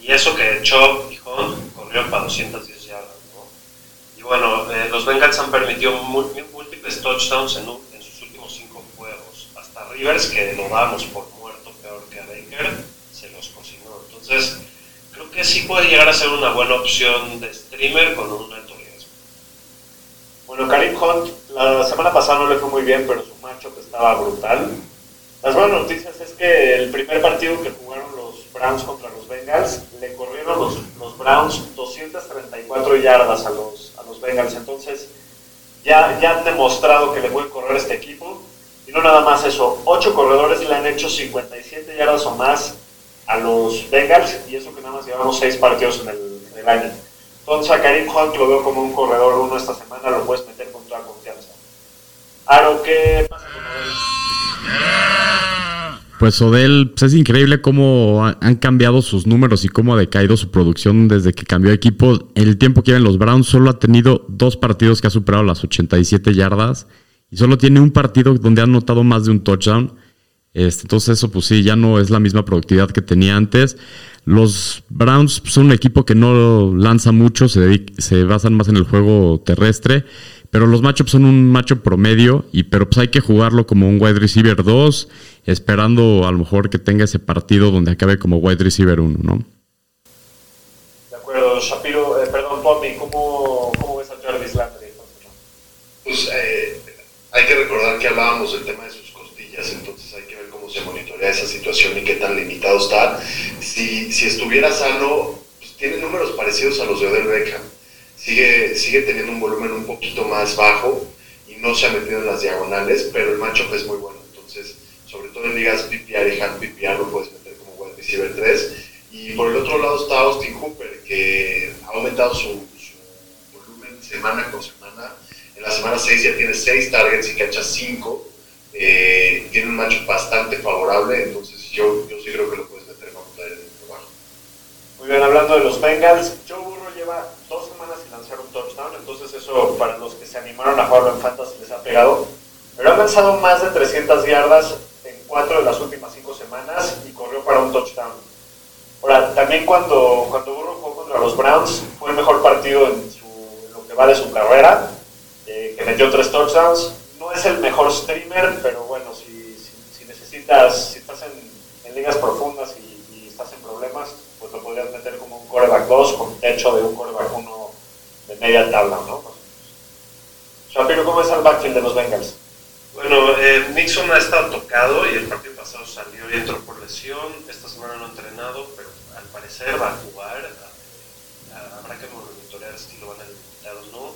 Y eso que Chop y Hunt corrieron para 210 yardas, ¿no? Y bueno, eh, los Bengals han permitido múltiples touchdowns en, sus últimos 5 juegos. Hasta Rivers, que lo damos por muerto peor que Baker, se los cocinó. Entonces, que sí puede llegar a ser una buena opción de streamer con un alto riesgo. Bueno, Karim Hunt, la semana pasada no le fue muy bien, pero su matchup estaba brutal. Las buenas noticias es que el primer partido que jugaron los Browns contra los Bengals, le corrieron los, los Browns 234 yardas a los, a los Bengals. Entonces, ya, ya han demostrado que le pueden correr este equipo. Y no nada más eso, ocho corredores le han hecho 57 yardas o más a los Bengals, y eso que nada más llevamos seis partidos en el, en el año. Entonces a Karim Hunt lo veo como un corredor uno esta semana, lo puedes meter con toda confianza. Aro, ¿qué pasa con? Pues Odell, pues es increíble cómo ha- han cambiado sus números y cómo ha decaído su producción desde que cambió de equipo. El tiempo que lleva en los Browns, solo ha tenido dos partidos que ha superado las 87 yardas y solo tiene un partido donde ha anotado más de un touchdown. Este, entonces eso pues sí, ya no es la misma productividad que tenía antes. Los Browns son un equipo que no lanza mucho, se, dedic- se basan más en el juego terrestre, pero los matchups son un matchup promedio, y, pero pues hay que jugarlo como un wide receiver 2, esperando a lo mejor que tenga ese partido donde acabe como wide receiver 1, ¿no? De acuerdo, Shapiro, eh, perdón, Tommy, ¿cómo, ¿cómo ves a Jarvis Landry? Pues eh, hay que recordar que hablábamos del tema de sus costillas, entonces monitorea esa situación y qué tan limitado está. Si, si estuviera sano, pues tiene números parecidos a los de Odell Beckham. Sigue, sigue teniendo un volumen un poquito más bajo y no se ha metido en las diagonales, pero el matchup es muy bueno. Entonces, sobre todo en ligas PPR y hand PPR lo puedes meter como wide receiver 3. Y por el otro lado está Austin Hooper, que ha aumentado su, su volumen semana con semana. En la semana 6 ya tiene 6 targets y cacha 5. Eh, tiene un matchup bastante favorable, entonces yo, yo sí creo que lo puedes meter con un Tyrant abajo. Muy bien, hablando de los Bengals, Joe Burrow lleva dos semanas sin lanzar un touchdown, entonces eso para los que se animaron a jugarlo en Fantasy les ha pegado. Pero ha lanzado más de 300 yardas en cuatro de las últimas cinco semanas y corrió para un touchdown. Ahora, también cuando, cuando Burrow jugó contra los Browns, fue el mejor partido en, su- en lo que va de su carrera, eh, que metió tres touchdowns. Es el mejor streamer, pero bueno, si, si, si necesitas, si estás en, ligas profundas y, estás en problemas, pues lo podrías meter como un coreback 2 con techo de un coreback 1 de media tabla, ¿no? Shapiro, ¿cómo es el backfield de los Bengals? Bueno, eh, Nixon ha estado tocado y el partido pasado salió y entró por lesión. Esta semana no ha entrenado, pero al parecer va a jugar. Habrá que monitorear si lo van a limitar o no.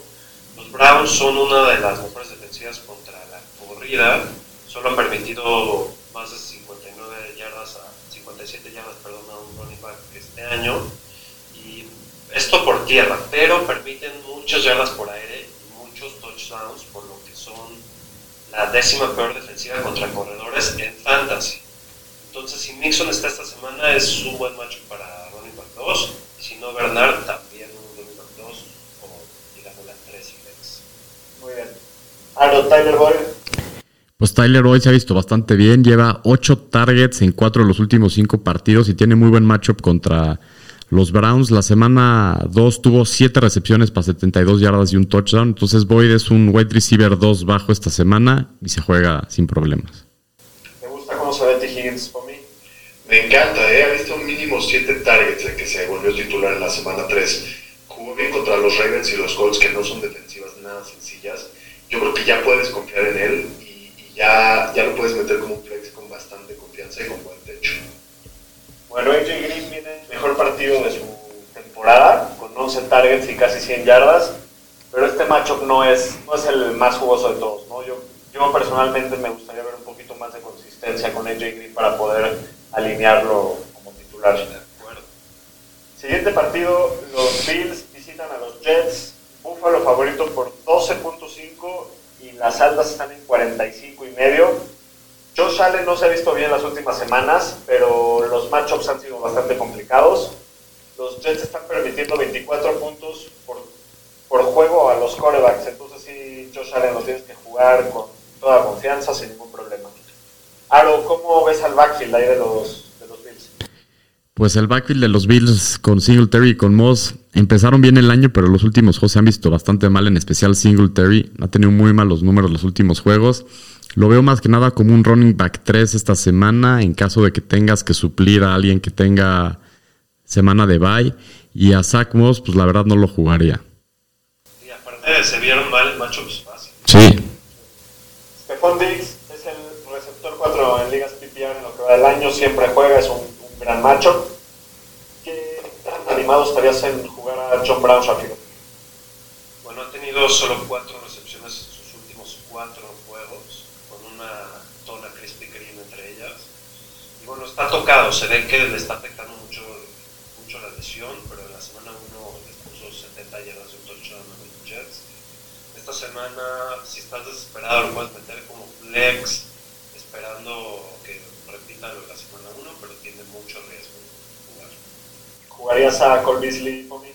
Los Browns son una de las mejores defensivas contra la corrida. Solo han permitido más de 59 yardas a 57 yardas, perdón, a un running back este año. Y esto por tierra, pero permiten muchas yardas por aire y muchos touchdowns, por lo que son la décima peor defensiva contra corredores en fantasy. Entonces, si Nixon está esta semana, es un buen match para running back 2. Y si no, Bernard también un running back 2, como digamos la 3 y flex. Tyler Boyd. Pues Tyler hoy se ha visto bastante bien, lleva 8 targets en 4 de los últimos 5 partidos y tiene muy buen matchup contra los Browns. La semana 2 tuvo 7 recepciones para 72 yardas y un touchdown. Entonces Boyd es un wide receiver 2 bajo esta semana y se juega sin problemas. Me gusta cómo se ve T. Higgins por mí. Me encanta, ¿eh? ha visto un mínimo 7 targets de que se volvió titular en la semana 3. Jugó bien contra los Ravens y los Colts, que no son defensivas nada sencillas. Yo creo que ya puedes confiar en él y, y ya, ya lo puedes meter como un flex con bastante confianza y con buen techo. Bueno, AJ Green viene el mejor partido de su temporada, con 11 targets y casi 100 yardas, pero este matchup no es, no es el más jugoso de todos. ¿no? Yo, yo personalmente me gustaría ver un poquito más de consistencia con AJ Green para poder alinearlo como titular. Siguiente partido, los Bills visitan a los Jets. Buffalo favorito por 12.5 y las altas están en 45 y medio. Josh Allen no se ha visto bien las últimas semanas, pero los matchups han sido bastante complicados. Los Jets están permitiendo 24 puntos por, juego a los corebacks, entonces sí, Josh Allen lo tienes que jugar con toda confianza, sin ningún problema. Aro, ¿cómo ves al backfield ahí de los? Pues el backfield de los Bills con Singletary y con Moss empezaron bien el año, pero los últimos juegos se han visto bastante mal, en especial Singletary. Ha tenido muy malos números los últimos juegos. Lo veo más que nada como un running back 3 esta semana, en caso de que tengas que suplir a alguien que tenga semana de bye. Y a Zach Moss, pues la verdad no lo jugaría. Y aparte se vieron mal matchups. Sí. Stephon Diggs es el receptor 4 en ligas PPR en lo que va del año, siempre juega, es un, macho. ¿Qué tan estarías en jugar a John Brown, Shapiro? Bueno, ha tenido solo cuatro recepciones en sus últimos cuatro juegos, con una tona crispy green entre ellas. Y bueno, está tocado, se ve que le está afectando mucho, mucho la lesión, pero en la semana 1 les puso 70 yardas de un touchdown a los Jets. Esta semana, si estás desesperado, lo puedes meter como flex, esperando la semana 1, pero tiene mucho riesgo jugar. ¿Jugarías a Cole Beasley, Tommy?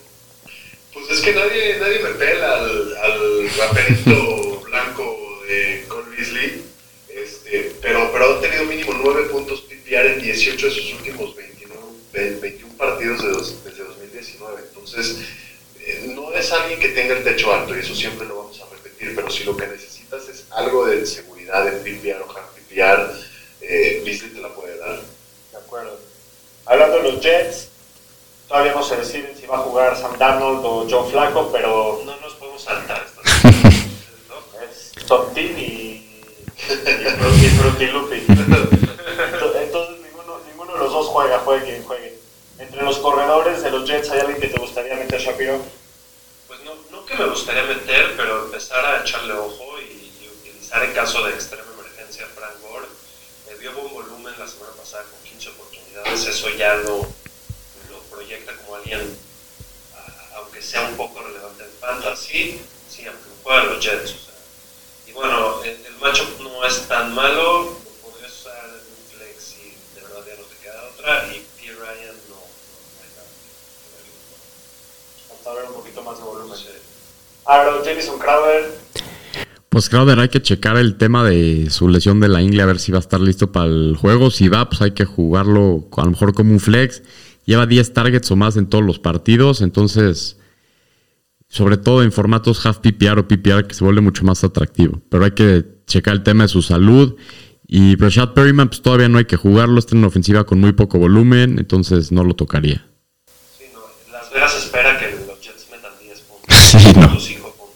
Pues es que nadie, nadie me pela al, al raperito blanco de Cole Beasley, este, pero, pero ha tenido mínimo 9 puntos PPR en 18 de sus últimos 29, ve- 21 partidos de dos- desde 2019. Entonces, eh, no es alguien que tenga el techo alto y eso siempre lo vamos a repetir, pero si lo que necesitas es algo de seguridad en PPR o hard PPR, eh, Beasley te la puede dar. De acuerdo. Hablando de los Jets, todavía no se deciden si va a jugar Sam Darnold o Joe Flacco, pero No nos podemos saltar ¿no? es Tontin y, y, Fru- y Fruity Loopy. Ento- Entonces ninguno, ninguno de los dos juega, juegue quien juegue. Entre los corredores de los Jets, ¿hay alguien que te gustaría meter, Shapiro? Pues no, no que me gustaría meter, pero empezar a echarle ojo y, y utilizar en caso de extrema emergencia a Frank Gore. Eh, vio buen volumen la semana pasada con 15 oportunidades, eso ya lo, lo proyecta como alguien, ah, aunque sea un poco relevante en fantasy, sí, aunque juegan los Jets. o sea. Y bueno, el, el matchup no es tan malo, lo podrías usar en un flex si de verdad ya no te queda otra, y P. Ryan no, no hay nada que ver un poquito más de volumen. Sí. Aaron Jamison Crowder, Pues Crowder hay que checar el tema de su lesión de la ingle a ver si va a estar listo para el juego. Si va, pues hay que jugarlo a lo mejor como un flex. Lleva 10 targets o más en todos los partidos, entonces sobre todo en formatos half PPR o PPR que se vuelve mucho más atractivo. Pero hay que checar el tema de su salud. Y Rashad Perryman pues todavía no hay que jugarlo, está en una ofensiva con muy poco volumen, entonces no lo tocaría. Sí, no, Las Vegas espera que los Jets metan 10 puntos. Sí, no. o 5 puntos.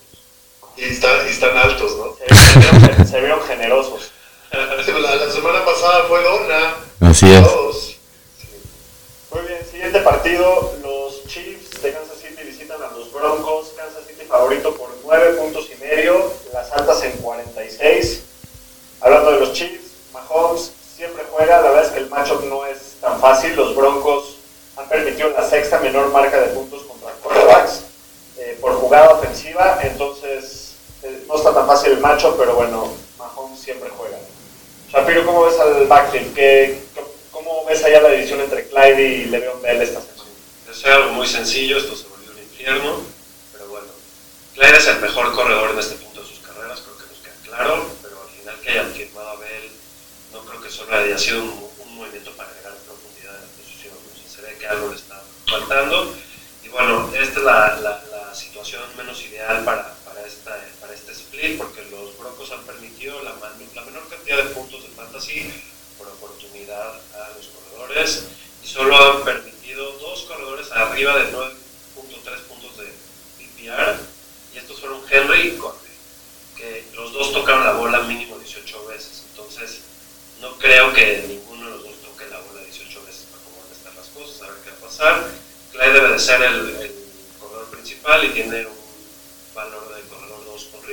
Y, está- y están altos, ¿no? se vieron, se vieron generosos. La, la semana pasada fue Donna. Así es. Todos. Muy bien, siguiente partido, los Chiefs de Kansas City visitan a los Broncos, Kansas City favorito por 9 puntos y medio, las altas en 46. Hablando de los Chiefs, Mahomes siempre juega, la verdad es que el matchup no es tan fácil, los Broncos han permitido la sexta menor marca de puntos contra quarterbacks eh, por jugada ofensiva, entonces no está tan fácil el matchup, pero bueno, Mahomes siempre juega. Shapiro, ¿cómo ves al backfield? ¿Qué, qué- ¿Cómo ves allá la división entre Clyde y Le'Veon Bell esta semana? Deseo algo muy sencillo, esto se volvió un infierno, pero bueno. Clyde es el mejor corredor en este punto de sus carreras, creo que nos queda claro, pero al final que hayan firmado a Bell, no creo que solo haya sido un, un movimiento para agregar profundidad en la posición, o sea, se ve que algo le está faltando. Y bueno, esta es la, la- la situación menos ideal para, split, porque los Broncos han permitido la, la menor cantidad de puntos de fantasy por oportunidad a los corredores y solo han permitido dos corredores arriba de 9.3 puntos de PPR y estos fueron Henry y Conley, que los dos tocaron la bola mínimo 18 veces. Entonces, no creo que ninguno de los dos toque la bola 18 veces para cómo van a estar las cosas, a ver qué va a pasar. Clay debe de ser el, el corredor principal y tiene un valor del corredor 2 con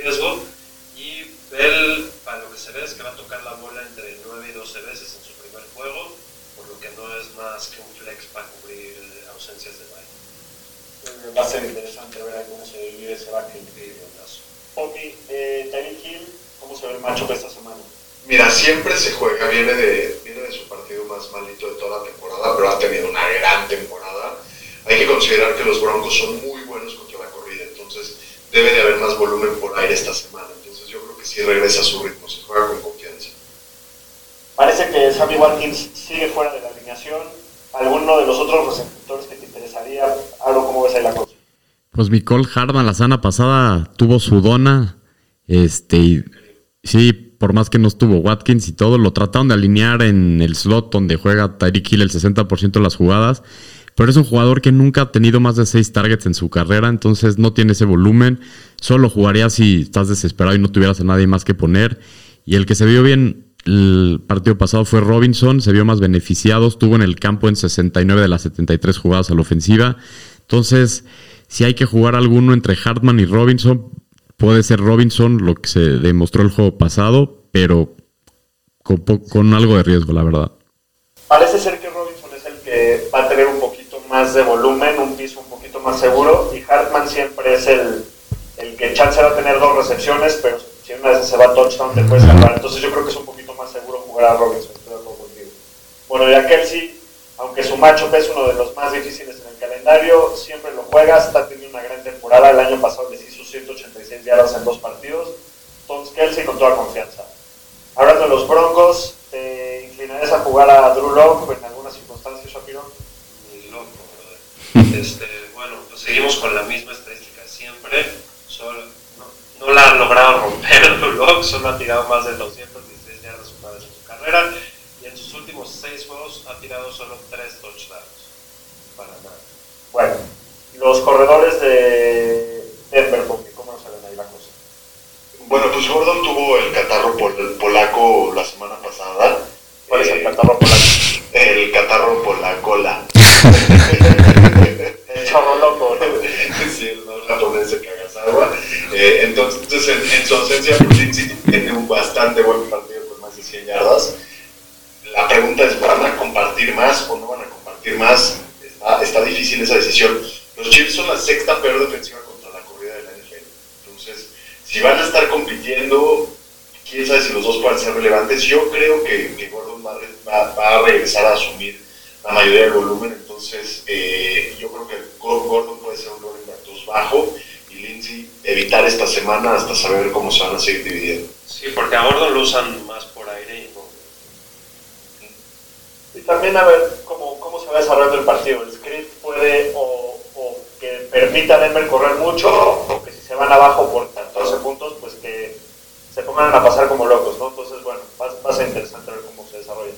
riesgo. Y Bell, para lo que se ve, es que va a tocar la bola entre 9 y 12 veces en su primer juego, por lo que no es más que un flex para cubrir eh, ausencias de bye. Va a ser interesante ver cómo se divide ese backfield. Omi, eh, Tyreek Hill, ¿cómo se ve el macho esta semana? Mira, siempre se juega, viene de, viene de su partido más malito de toda la temporada, pero ha tenido una gran temporada. Hay que considerar que los Broncos son muy buenos contra la corrida, entonces debe de haber más volumen por aire esta semana. Entonces yo creo que sí regresa a su ritmo, se juega con confianza. Parece que Sammy Watkins sigue fuera de la alineación. ¿Alguno de los otros receptores que te interesaría? Algo, ¿cómo ves ahí la cosa? Pues Nicole Hardman la semana pasada tuvo su dona. Este, y sí, por más que no estuvo Watkins y todo, lo trataron de alinear en el slot donde juega Tyreek Hill el 60% de las jugadas. Pero es un jugador que nunca ha tenido más de 6 targets en su carrera, entonces no tiene ese volumen. Solo jugaría si estás desesperado y no tuvieras a nadie más que poner. Y el que se vio bien el partido pasado fue Robinson, se vio más beneficiado, estuvo en el campo en 69 de las 73 jugadas a la ofensiva. Entonces, si hay que jugar alguno entre Hartman y Robinson, puede ser Robinson, lo que se demostró el juego pasado, pero con, con algo de riesgo, la verdad que Robinson es el que va a tener un poquito más de volumen, un piso un poquito más seguro, y Hartman siempre es el, el que chance va a tener dos recepciones, pero si una vez se va a touchdown te puede salvar. Entonces yo creo que es un poquito más seguro jugar a Robinson. Contigo. Bueno, y a Kelsey, aunque su macho es uno de los más difíciles en el calendario, siempre lo juega, está teniendo una gran temporada. El año pasado les hizo 186 yardas en dos partidos. Entonces Kelsey con toda confianza. Hablando de los Broncos, ¿te inclinarías a jugar a Drew Locke en algunas circunstancias, Shapiro? Ni loco, brother. Este, bueno, pues seguimos con la misma estadística siempre. Solo, no, no la han logrado romper Drew Locke, solo ha tirado más de 216 yardas una vez en su carrera. Y en sus últimos seis juegos ha tirado solo tres touchdowns. Para nada. Bueno, los corredores de Denver, ¿cómo nos salen ahí la cosa? Bueno, pues Gordon tuvo el catarro pol- polaco la semana pasada. ¿Cuál es el Eh, catarro polaco? El catarro polacola. El chorro loco, sí, el japonés de Kagasawa. Eh, entonces, en, en su ausencia, pues Lindsay tiene un bastante buen partido con más de 100 yardas. La pregunta es, ¿van a compartir más o no van a compartir más? Está, está difícil esa decisión. Los Chiefs son la sexta peor defensiva contra la corrida de la NFL. Entonces, si van a estar compitiendo, quién sabe si los dos pueden ser relevantes. Yo creo que, que Gordon va, va- va a regresar a asumir la mayoría del volumen. Entonces, eh, yo creo que Gor- Gordon puede ser un running back dos bajo y Lindsay evitar esta semana hasta saber cómo se van a seguir dividiendo. Sí, porque a Gordon lo usan más por aire y no. Y también a ver cómo, cómo se va desarrollando el partido. El script puede o, o que permita a Denver correr mucho, o que si se van abajo por 14 puntos, pues que se pongan a pasar como locos, ¿no? Entonces, bueno, va, va a ser interesante ver cómo se desarrolla.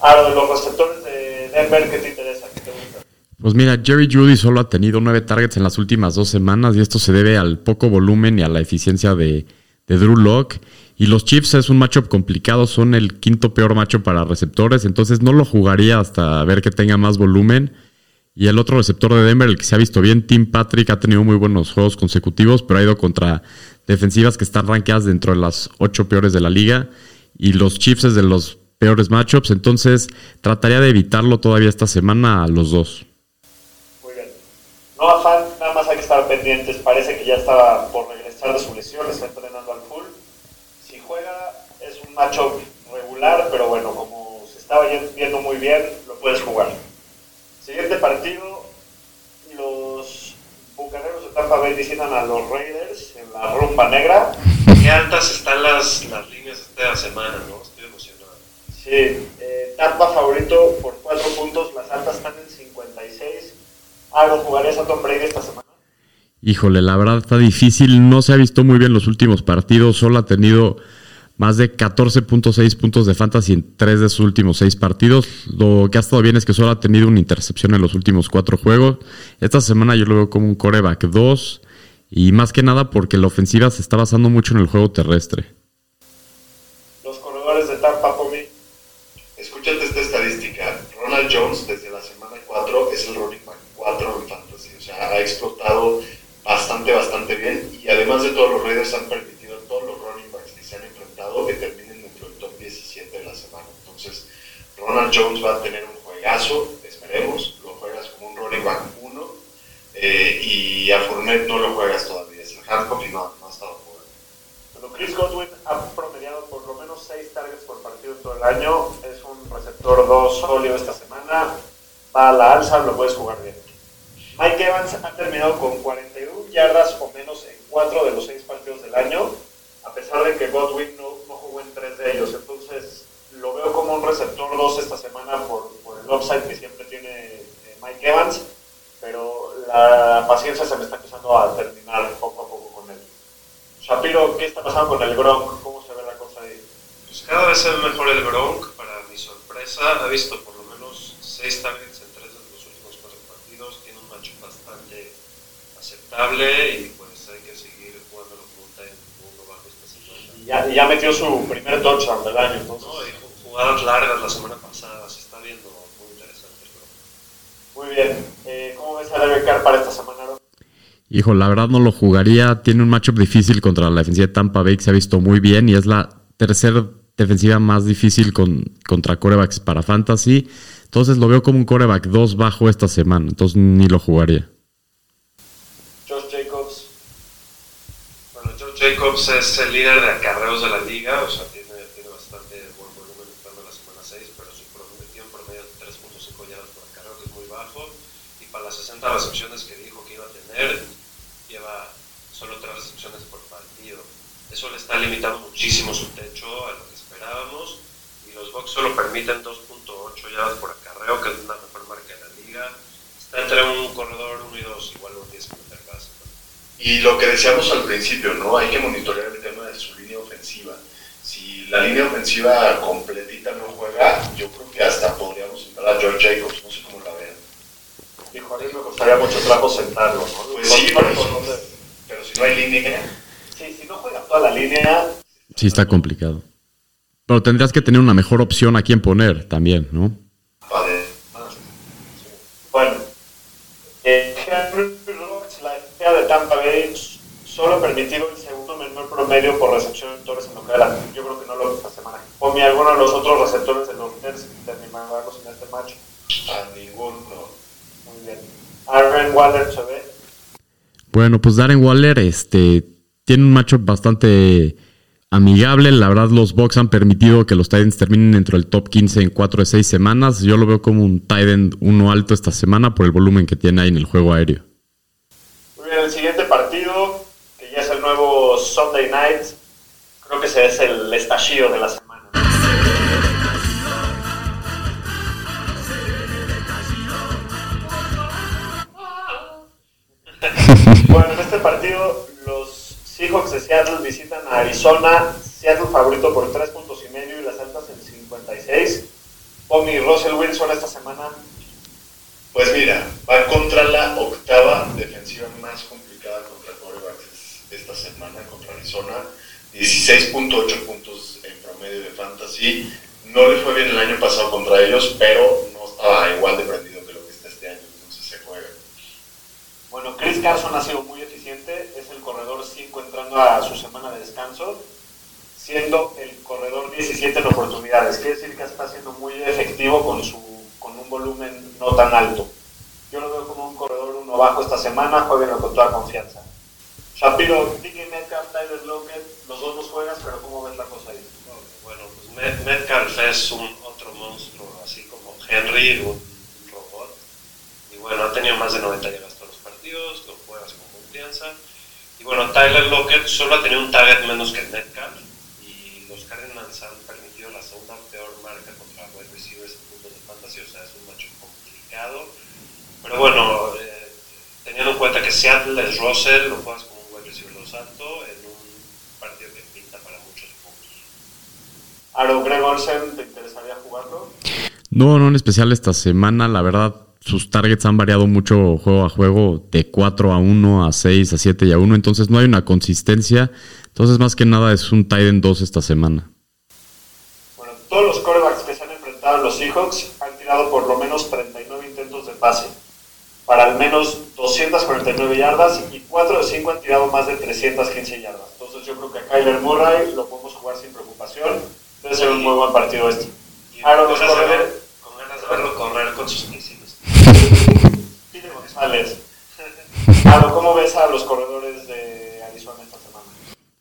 De los receptores de Denver, ¿qué te interesa? ¿Qué te gusta? Pues mira, Jerry Judy solo ha tenido nueve targets en las últimas dos semanas y esto se debe al poco volumen y a la eficiencia de, de Drew Locke. Y los Chiefs es un matchup complicado, son el quinto peor macho para receptores, entonces no lo jugaría hasta ver que tenga más volumen. Y el otro receptor de Denver, el que se ha visto bien, Tim Patrick, ha tenido muy buenos juegos consecutivos, pero ha ido contra defensivas que están rankeadas dentro de las ocho peores de la liga. Y los Chiefs es de los peores matchups, entonces trataría de evitarlo todavía esta semana a los dos. Muy bien. No afán, nada más hay que estar pendientes. Parece que ya estaba por regresar de su lesión, está entrenando al full. Si juega, es un macho regular, pero bueno, como se estaba viendo muy bien, lo puedes jugar. Siguiente partido, los bucaneros de Tampa Bay visitan a los Raiders en la rumba negra. Qué altas están las, las líneas esta semana, ¿no? Sí, eh, Tampa favorito por 4 puntos, las altas están en 56. ¿Algo jugarías a Tom Brady esta semana? Híjole, la verdad está difícil. No se ha visto muy bien los últimos partidos. Solo ha tenido más de 14.6 puntos de fantasy en tres de sus últimos seis partidos. Lo que ha estado bien es que solo ha tenido una intercepción en los últimos cuatro juegos. Esta semana yo lo veo como un coreback 2. Y más que nada porque la ofensiva se está basando mucho en el juego terrestre. Los corredores de Tampa, Escúchate esta estadística. Ronald Jones desde la semana 4 es el running back 4 en fantasy. O sea, ha explotado bastante, bastante bien. Y además de todos los Raiders han permitido a todos los running backs que se han enfrentado que terminen dentro del top 17 de la semana. Entonces, Ronald Jones va a tener un juegazo, esperemos. Lo juegas como un running back 1. eh, y a Fournette no lo juegas todavía. Es el handcuff y no ha estado jugando. Godwin ha promediado por lo menos 6 targets por partido todo el año. Es un receptor 2 sólido esta semana. Va a la alza, lo puedes jugar bien. Mike Evans ha terminado con 41 yardas o menos en 4 de los 6 partidos del año, a pesar de que Godwin no, no jugó en 3 de ellos. Entonces, lo veo como un receptor 2 esta semana por, por el upside que siempre tiene eh, Mike Evans, pero la paciencia se me está empezando a terminar poco a poco. Shapiro, ¿qué está pasando con el Gronk? ¿Cómo se ve la cosa ahí? Pues cada vez se ve mejor el Gronk, para mi sorpresa. Ha visto por lo menos 6 targets en 3 de los últimos 4 partidos. Tiene un match bastante aceptable y pues hay que seguir jugando con un time uno bajo esta semana. Y ya, ya metió su primer touchdown del año, entonces. No, y ju- jugadas largas la semana pasada, se está viendo muy interesante el Gronk. Muy bien. Eh, ¿Cómo ves a Derek para esta semana? Hijo, la verdad no lo jugaría. Tiene un matchup difícil contra la defensiva de Tampa Bay que se ha visto muy bien y es la tercera defensiva más difícil con, contra corebacks para fantasy. Entonces lo veo como un coreback 2 bajo esta semana. Entonces ni lo jugaría. Josh Jacobs. Bueno, Joe Jacobs es el líder de acarreos de la liga, o sea, tiene, bastante buen volumen entrando en la semana 6, pero su promedio, promedio de 3.5 yardas por acarreo, que es muy bajo, y para las 60 recepciones que dijo que iba a tener, lleva solo 3 recepciones por partido. Eso le está limitando muchísimo su techo a lo que esperábamos, y los Bucks solo permiten 2.8 yardas por acarreo, que es la mejor marca de la liga. Está entre un corredor 1 y 2, igual un 10 que meter pase. Y lo que decíamos al principio, ¿no? Hay que monitorear el tema de su línea ofensiva. Si la línea ofensiva completita no juega, yo creo que hasta podríamos entrar a George Jacobs, no sé cómo la vean. Dijo, a mí me costaría mucho trabajo sentarlo, ¿no? Pues sí, Por- pero, pero si no hay línea, Sí, si no juega toda la línea, Sí está complicado. Pero tendrías que tener una mejor opción a quién poner también, ¿no? padre. bueno. Eh, la defensa de Tampa Bay, solo ha permitido el segundo menor promedio por recepción en torres en lo que la- Yo creo que no lo esta semana. Omi, alguno de los otros receptores de los Nets terminarlos en este match. A ninguno. Muy bien. Aaron Waller se ve. Bueno, pues Darren Waller este, tiene un matchup bastante amigable. La verdad, los Bucks han permitido que los Titans terminen dentro del top 15 en 4 de 6 semanas. Yo lo veo como un Titan uno alto esta semana por el volumen que tiene ahí en el juego aéreo. Muy bien, el siguiente partido, que ya es el nuevo Sunday Night, creo que ese es el estallido de la semana. bueno, en este partido Seahawks de Seattle visitan a Arizona, Seattle favorito por 3 puntos y medio y las altas en 56. Tommy Russell Wilson esta semana Pues mira, va contra la octava defensiva más complicada contra corebacks esta semana contra Arizona. 16.8 puntos en promedio de fantasy. No le fue bien el año pasado contra ellos, pero no estaba igual de prendido que lo que está este año. Entonces se juega. Bueno, Chris Carson ha sido muy eficiente, es el corredor 5 entrando a su semana de descanso, siendo el corredor 17 en oportunidades. Quiere decir que está siendo muy efectivo con, su, con un volumen no tan alto. Yo lo veo como un corredor uno bajo esta semana, jueguenlo con toda confianza. Shapiro, DK Metcalf, Tyler Lockett, los dos los juegas, pero ¿cómo ves la cosa ahí? Bueno, pues Met- Metcalf es un otro monstruo, así como Henry, un, robot. Y bueno, ha tenido más de 90 llegadas todos los partidos, lo juegas con confianza. Y bueno, Tyler Lockett solo ha tenido un target menos que Metcalf. Y los Cardinals han permitido la segunda peor marca contra wide receivers en puntos de fantasy, o sea, es un macho complicado. Pero bueno, eh, teniendo en cuenta que Seattle es Russell, lo juegas como un wide receiver dos alto en un partido que pinta para muchos puntos. Aaron Greg Olsen, ¿te interesaría jugarlo? No, no en especial esta semana. La verdad, sus targets han variado mucho juego a juego, de 4 a 1, a 6, a 7 y a 1. Entonces no hay una consistencia. Entonces, más que nada, es un Titan 2 esta semana. Bueno, todos los corebacks que se han enfrentado a los Seahawks han tirado por lo menos 39 intentos de pase, para al menos 249 yardas y 4 de 5 han tirado más de 315 yardas. Entonces yo creo que a Kyler Murray lo podemos jugar sin preocupación. Debe ser un muy buen partido este. Y Aaron, con, ganas de corredores. ver- con ganas de verlo correr con sus misiles. ¿Cómo ves a los corredores de Arizona esta semana?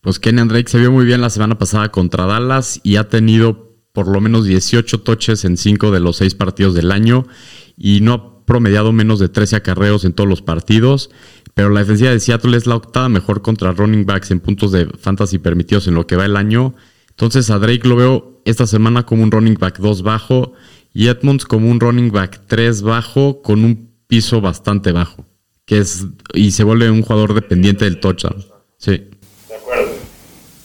Pues Kenyan Drake se vio muy bien la semana pasada contra Dallas y ha tenido por lo menos 18 toches en 5 de los 6 partidos del año y no ha promediado menos de 13 acarreos en todos los partidos. Pero la defensiva de Seattle es la octava mejor contra running backs en puntos de fantasy permitidos en lo que va el año. Entonces a Drake lo veo esta semana como un running back 2 bajo y Edmonds como un running back 3 bajo con un piso bastante bajo. Que es, y se vuelve un jugador dependiente del touchdown. Sí.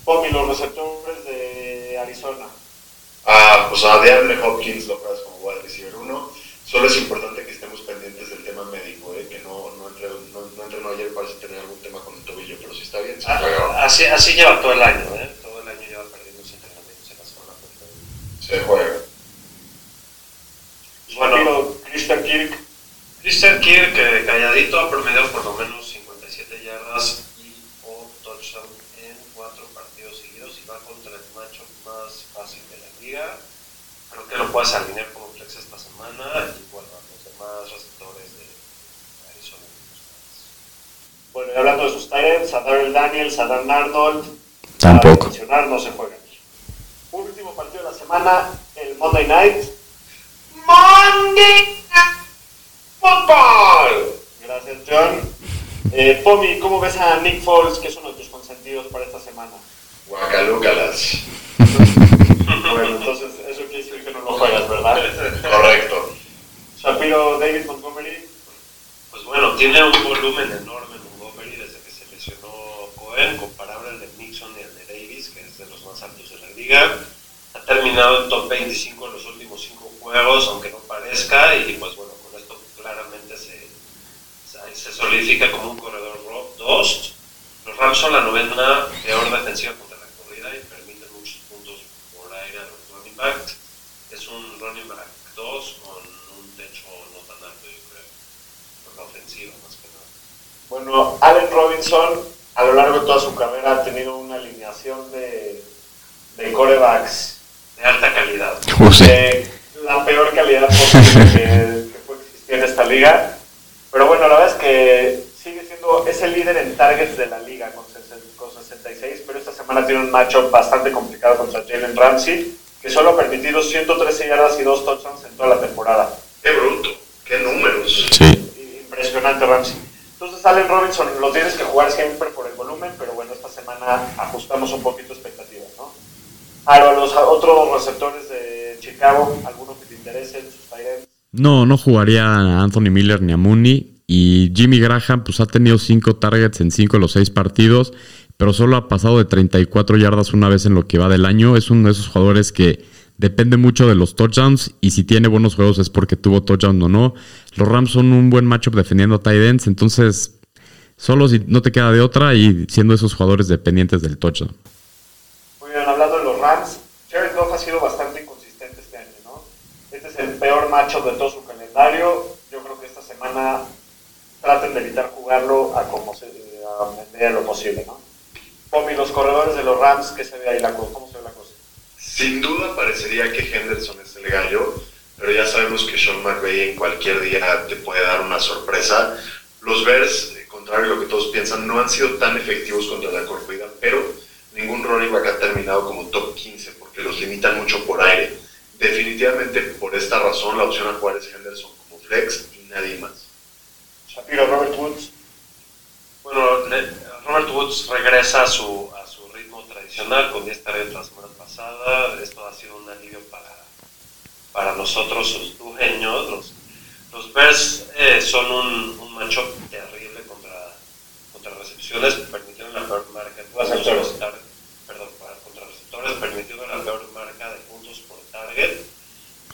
Pomi, los receptores de Arizona. Ah, pues a DeAndre Hopkins lo juegas como wide receiver 1. Solo es importante que estemos pendientes del tema médico, ¿eh? que no, no, entre, no, no entrenó ayer, parece tener algún tema con el tobillo, pero si está bien, se Ah, juega. así, así lleva todo el año, ¿eh? Todo el año lleva perdiendo sus entrenamientos en la semana. Se juega. Bueno, Bueno, Christian Kirk. Christian Kirk, que calladito, ha promediado por lo menos 57 yardas y o touchdown en cuatro partidos seguidos y va contra el macho más fácil de la liga. Creo que lo puedes alinear como flex esta semana y bueno, a los demás receptores de Arizona. Bueno, y hablando de sus Tyrants, a Daryl Daniels, a Dan Arnold. Tampoco. Para mencionar, no se juegan. Último partido de la semana, el Monday Night. Monday Football. Gracias, John. Eh, Pomi, ¿cómo ves a Nick Foles, que es uno de tus consentidos para esta semana? Guacalúcalas. Bueno, entonces eso quiere decir que no lo juegas, ¿verdad? Correcto. Shapiro, David Montgomery. Pues bueno, tiene un volumen enorme Montgomery desde que se lesionó Cohen, comparable al de Nixon y al de Davis, que es de los más altos de la liga. Ha terminado en top 25 en los últimos 5 juegos, aunque no parezca, y pues bueno, con esto claramente se, se- solidifica como un corredor 2. Los Rams son la novena peor defensiva contra la corrida y permiten muchos puntos por aire a los running backs. Es un running back 2 con un techo no tan alto, yo creo por la ofensiva más que nada. Bueno, Allen Robinson, a lo largo de toda su carrera, ha tenido una alineación de, de corebacks De alta calidad. de la peor calidad posible que, que puede existir en esta liga. Pero bueno, la verdad es que sigue siendo, es el líder en targets de la liga con, con 66, pero esta semana tiene un matchup bastante complicado contra Jalen Ramsey, que solo ha permitido 113 yardas y 2 touchdowns en toda la temporada. Qué bruto. Qué números. Sí. Impresionante Ramsey. Entonces Allen Robinson lo tienes que jugar siempre por el volumen, pero bueno, esta semana ajustamos un poquito expectativas, ¿no? Ahora, los otros receptores de Chicago, alguno que te interese, sus tight ends? No, no jugaría a Anthony Miller ni a Mooney. Y Jimmy Graham, pues ha tenido cinco targets en cinco de los seis partidos, pero solo ha pasado de 34 yardas una vez en lo que va del año. Es uno de esos jugadores que depende mucho de los touchdowns y si tiene buenos juegos es porque tuvo touchdown o no. Los Rams son un buen matchup defendiendo a tight ends, entonces solo si no te queda de otra y siendo esos jugadores dependientes del touchdown. Muy bien, hablando de los Rams, Jared Goff ha sido bastante inconsistente este año, ¿no? Este es el peor matchup de todo su calendario. Yo creo que esta semana traten de evitar jugarlo a como se, a medida de lo posible, ¿no? Pomi, los corredores de los Rams, ¿qué se ve ahí la cosa? ¿Cómo se ve la cosa? Sin duda parecería que Henderson es el gallo, pero ya sabemos que Sean McVay en cualquier día te puede dar una sorpresa. Los Bears, eh, contrario a lo que todos piensan, no han sido tan efectivos contra la corrida, pero ningún running back ha terminado como top 15 porque los limitan mucho por aire. Definitivamente por esta razón la opción a jugar es Henderson como flex y nadie más. Shapiro, Robert Woods. Bueno, Robert Woods regresa a su, a su ritmo tradicional con 10 targets la semana pasada. Esto ha sido un alivio para, para nosotros, sus dueños. Los, los Bears eh, son un, un matchup terrible contra, contra recepciones, permitieron la peor marca. Perdón, contra receptores, permitieron la peor marca de puntos por target.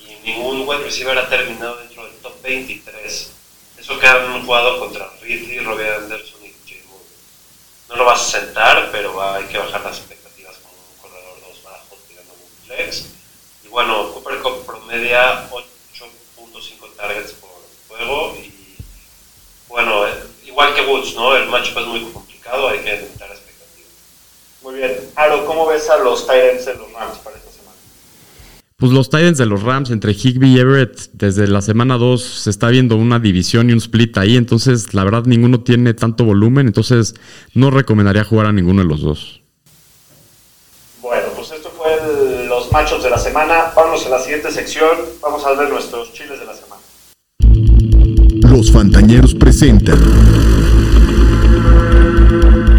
Y ningún wide receiver ha terminado dentro del top 23. Eso que han jugado contra Ridley, Robbie Anderson y Jay Moore. No lo vas a sentar, pero hay que bajar las expectativas con un corredor 2 bajo tirando un flex. Y bueno, Cooper Cup promedia 8.5 targets por juego y bueno, eh, igual que Woods, ¿no? El matchup es muy complicado, hay que limitar expectativas. Muy bien. Aro, ¿cómo ves a los ends de los Rams semana? Pues los Titans de los Rams entre Higby y Everett desde la semana 2 se está viendo una división y un split ahí, entonces la verdad ninguno tiene tanto volumen, entonces no recomendaría jugar a ninguno de los dos. los machos de la semana. Vamos a la siguiente sección. Vamos a ver nuestros chiles de la semana. Los Fantañeros presentan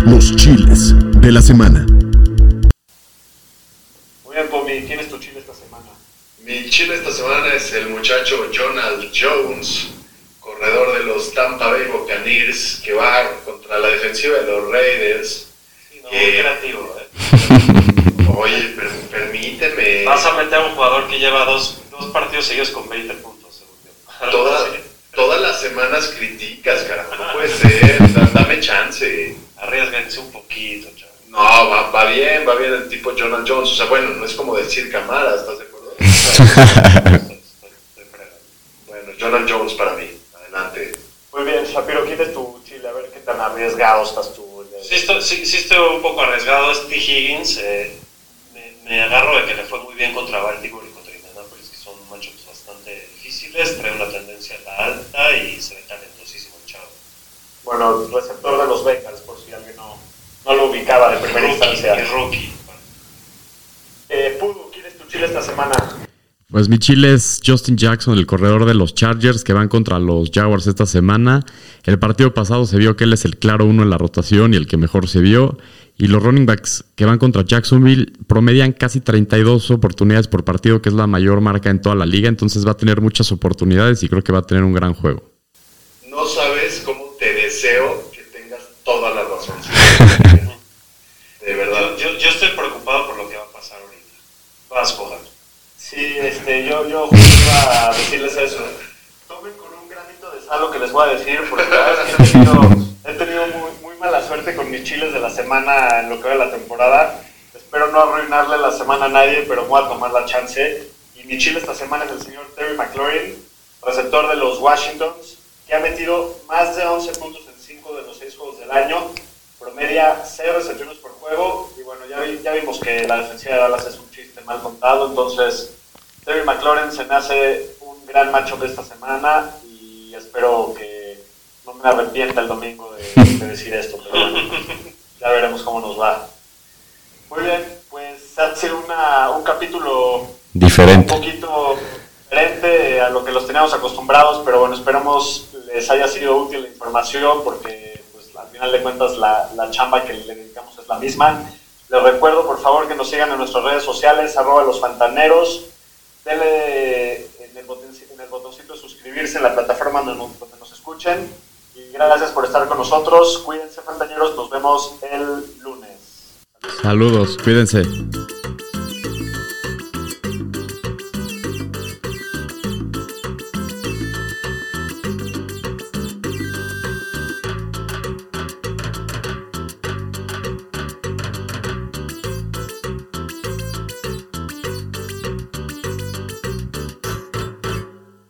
los chiles de la semana. Muy bien, Pomi, ¿quién es tu chile esta semana? Mi chile esta semana es el muchacho Jonald Jones, corredor de los Tampa Bay Buccaneers, que va contra la defensiva de los Raiders. Sí, no, muy Eh, creativo. ¿eh? Oye, per- permíteme. Vas a meter a un jugador que lleva dos, dos partidos seguidos con 20 puntos, según. Toda- todas las semanas criticas, carajo. No puede ser. da- Dame chance. Arriesguense un poquito, chaval. No, va, va bien, va bien el tipo Jonald Jones. O sea, bueno, no es como decir Camara, ¿estás de acuerdo? Bueno, Jonald Jones para mí. Adelante. Muy bien, Shapiro, ¿quién es tu chile? A ver qué tan arriesgado estás tú. Sí estoy, sí, sí estoy un poco arriesgado. Es T. Higgins. eh, me, me agarro de que le fue muy bien contra Baltimore y contra Indianapolis, que son matchups bastante difíciles. Trae una tendencia a la alta y se ve talentosísimo el chavo. Bueno, receptor de los Bengals, por si alguien no, no lo ubicaba de primera Rookie, instancia. es rookie. Eh, Pudu, ¿quién es tu chile esta semana? Pues mi chile es Justin Jackson, el corredor de los Chargers que van contra los Jaguars esta semana. El partido pasado se vio que él es el claro uno en la rotación y el que mejor se vio. Y los running backs que van contra Jacksonville promedian casi 32 oportunidades por partido, que es la mayor marca en toda la liga. Entonces va a tener muchas oportunidades y creo que va a tener un gran juego. No sabes cómo te deseo que tengas toda la razón. De verdad. Yo, estoy preocupado por lo que va a pasar ahorita. Vas. Sí, este, yo, yo justo iba a decirles eso. Tomen con un granito de sal lo que les voy a decir, porque he tenido, he tenido muy, muy mala suerte con mis chiles de la semana en lo que va de la temporada. Espero no arruinarle la semana a nadie, pero voy a tomar la chance. Y mi chile esta semana es el señor Terry McLaurin, receptor de los Washingtons, que ha metido más de 11 puntos en 5 de los 6 juegos del año. Promedia 6 recepciones por juego. Y bueno, ya, vi- ya vimos que la defensiva de Dallas es un chiste mal contado. Entonces, Terry McLaurin se me hace un gran matchup esta semana. Y espero que no me arrepienta el domingo de, de decir esto. Pero bueno, ya veremos cómo nos va. Muy bien, pues ha sido una, un capítulo Diferente. un poquito diferente a lo que los teníamos acostumbrados, pero bueno, esperamos les haya sido útil la información porque pues, al final de cuentas la, la chamba que le dedicamos es la misma. Les recuerdo por favor que nos sigan en nuestras redes sociales, arroba los fantaneros, denle en el, botoncito, de suscribirse en la plataforma donde nos, donde nos escuchen y gracias por estar con nosotros, cuídense fantaneros, nos vemos el lunes. Saludos, cuídense.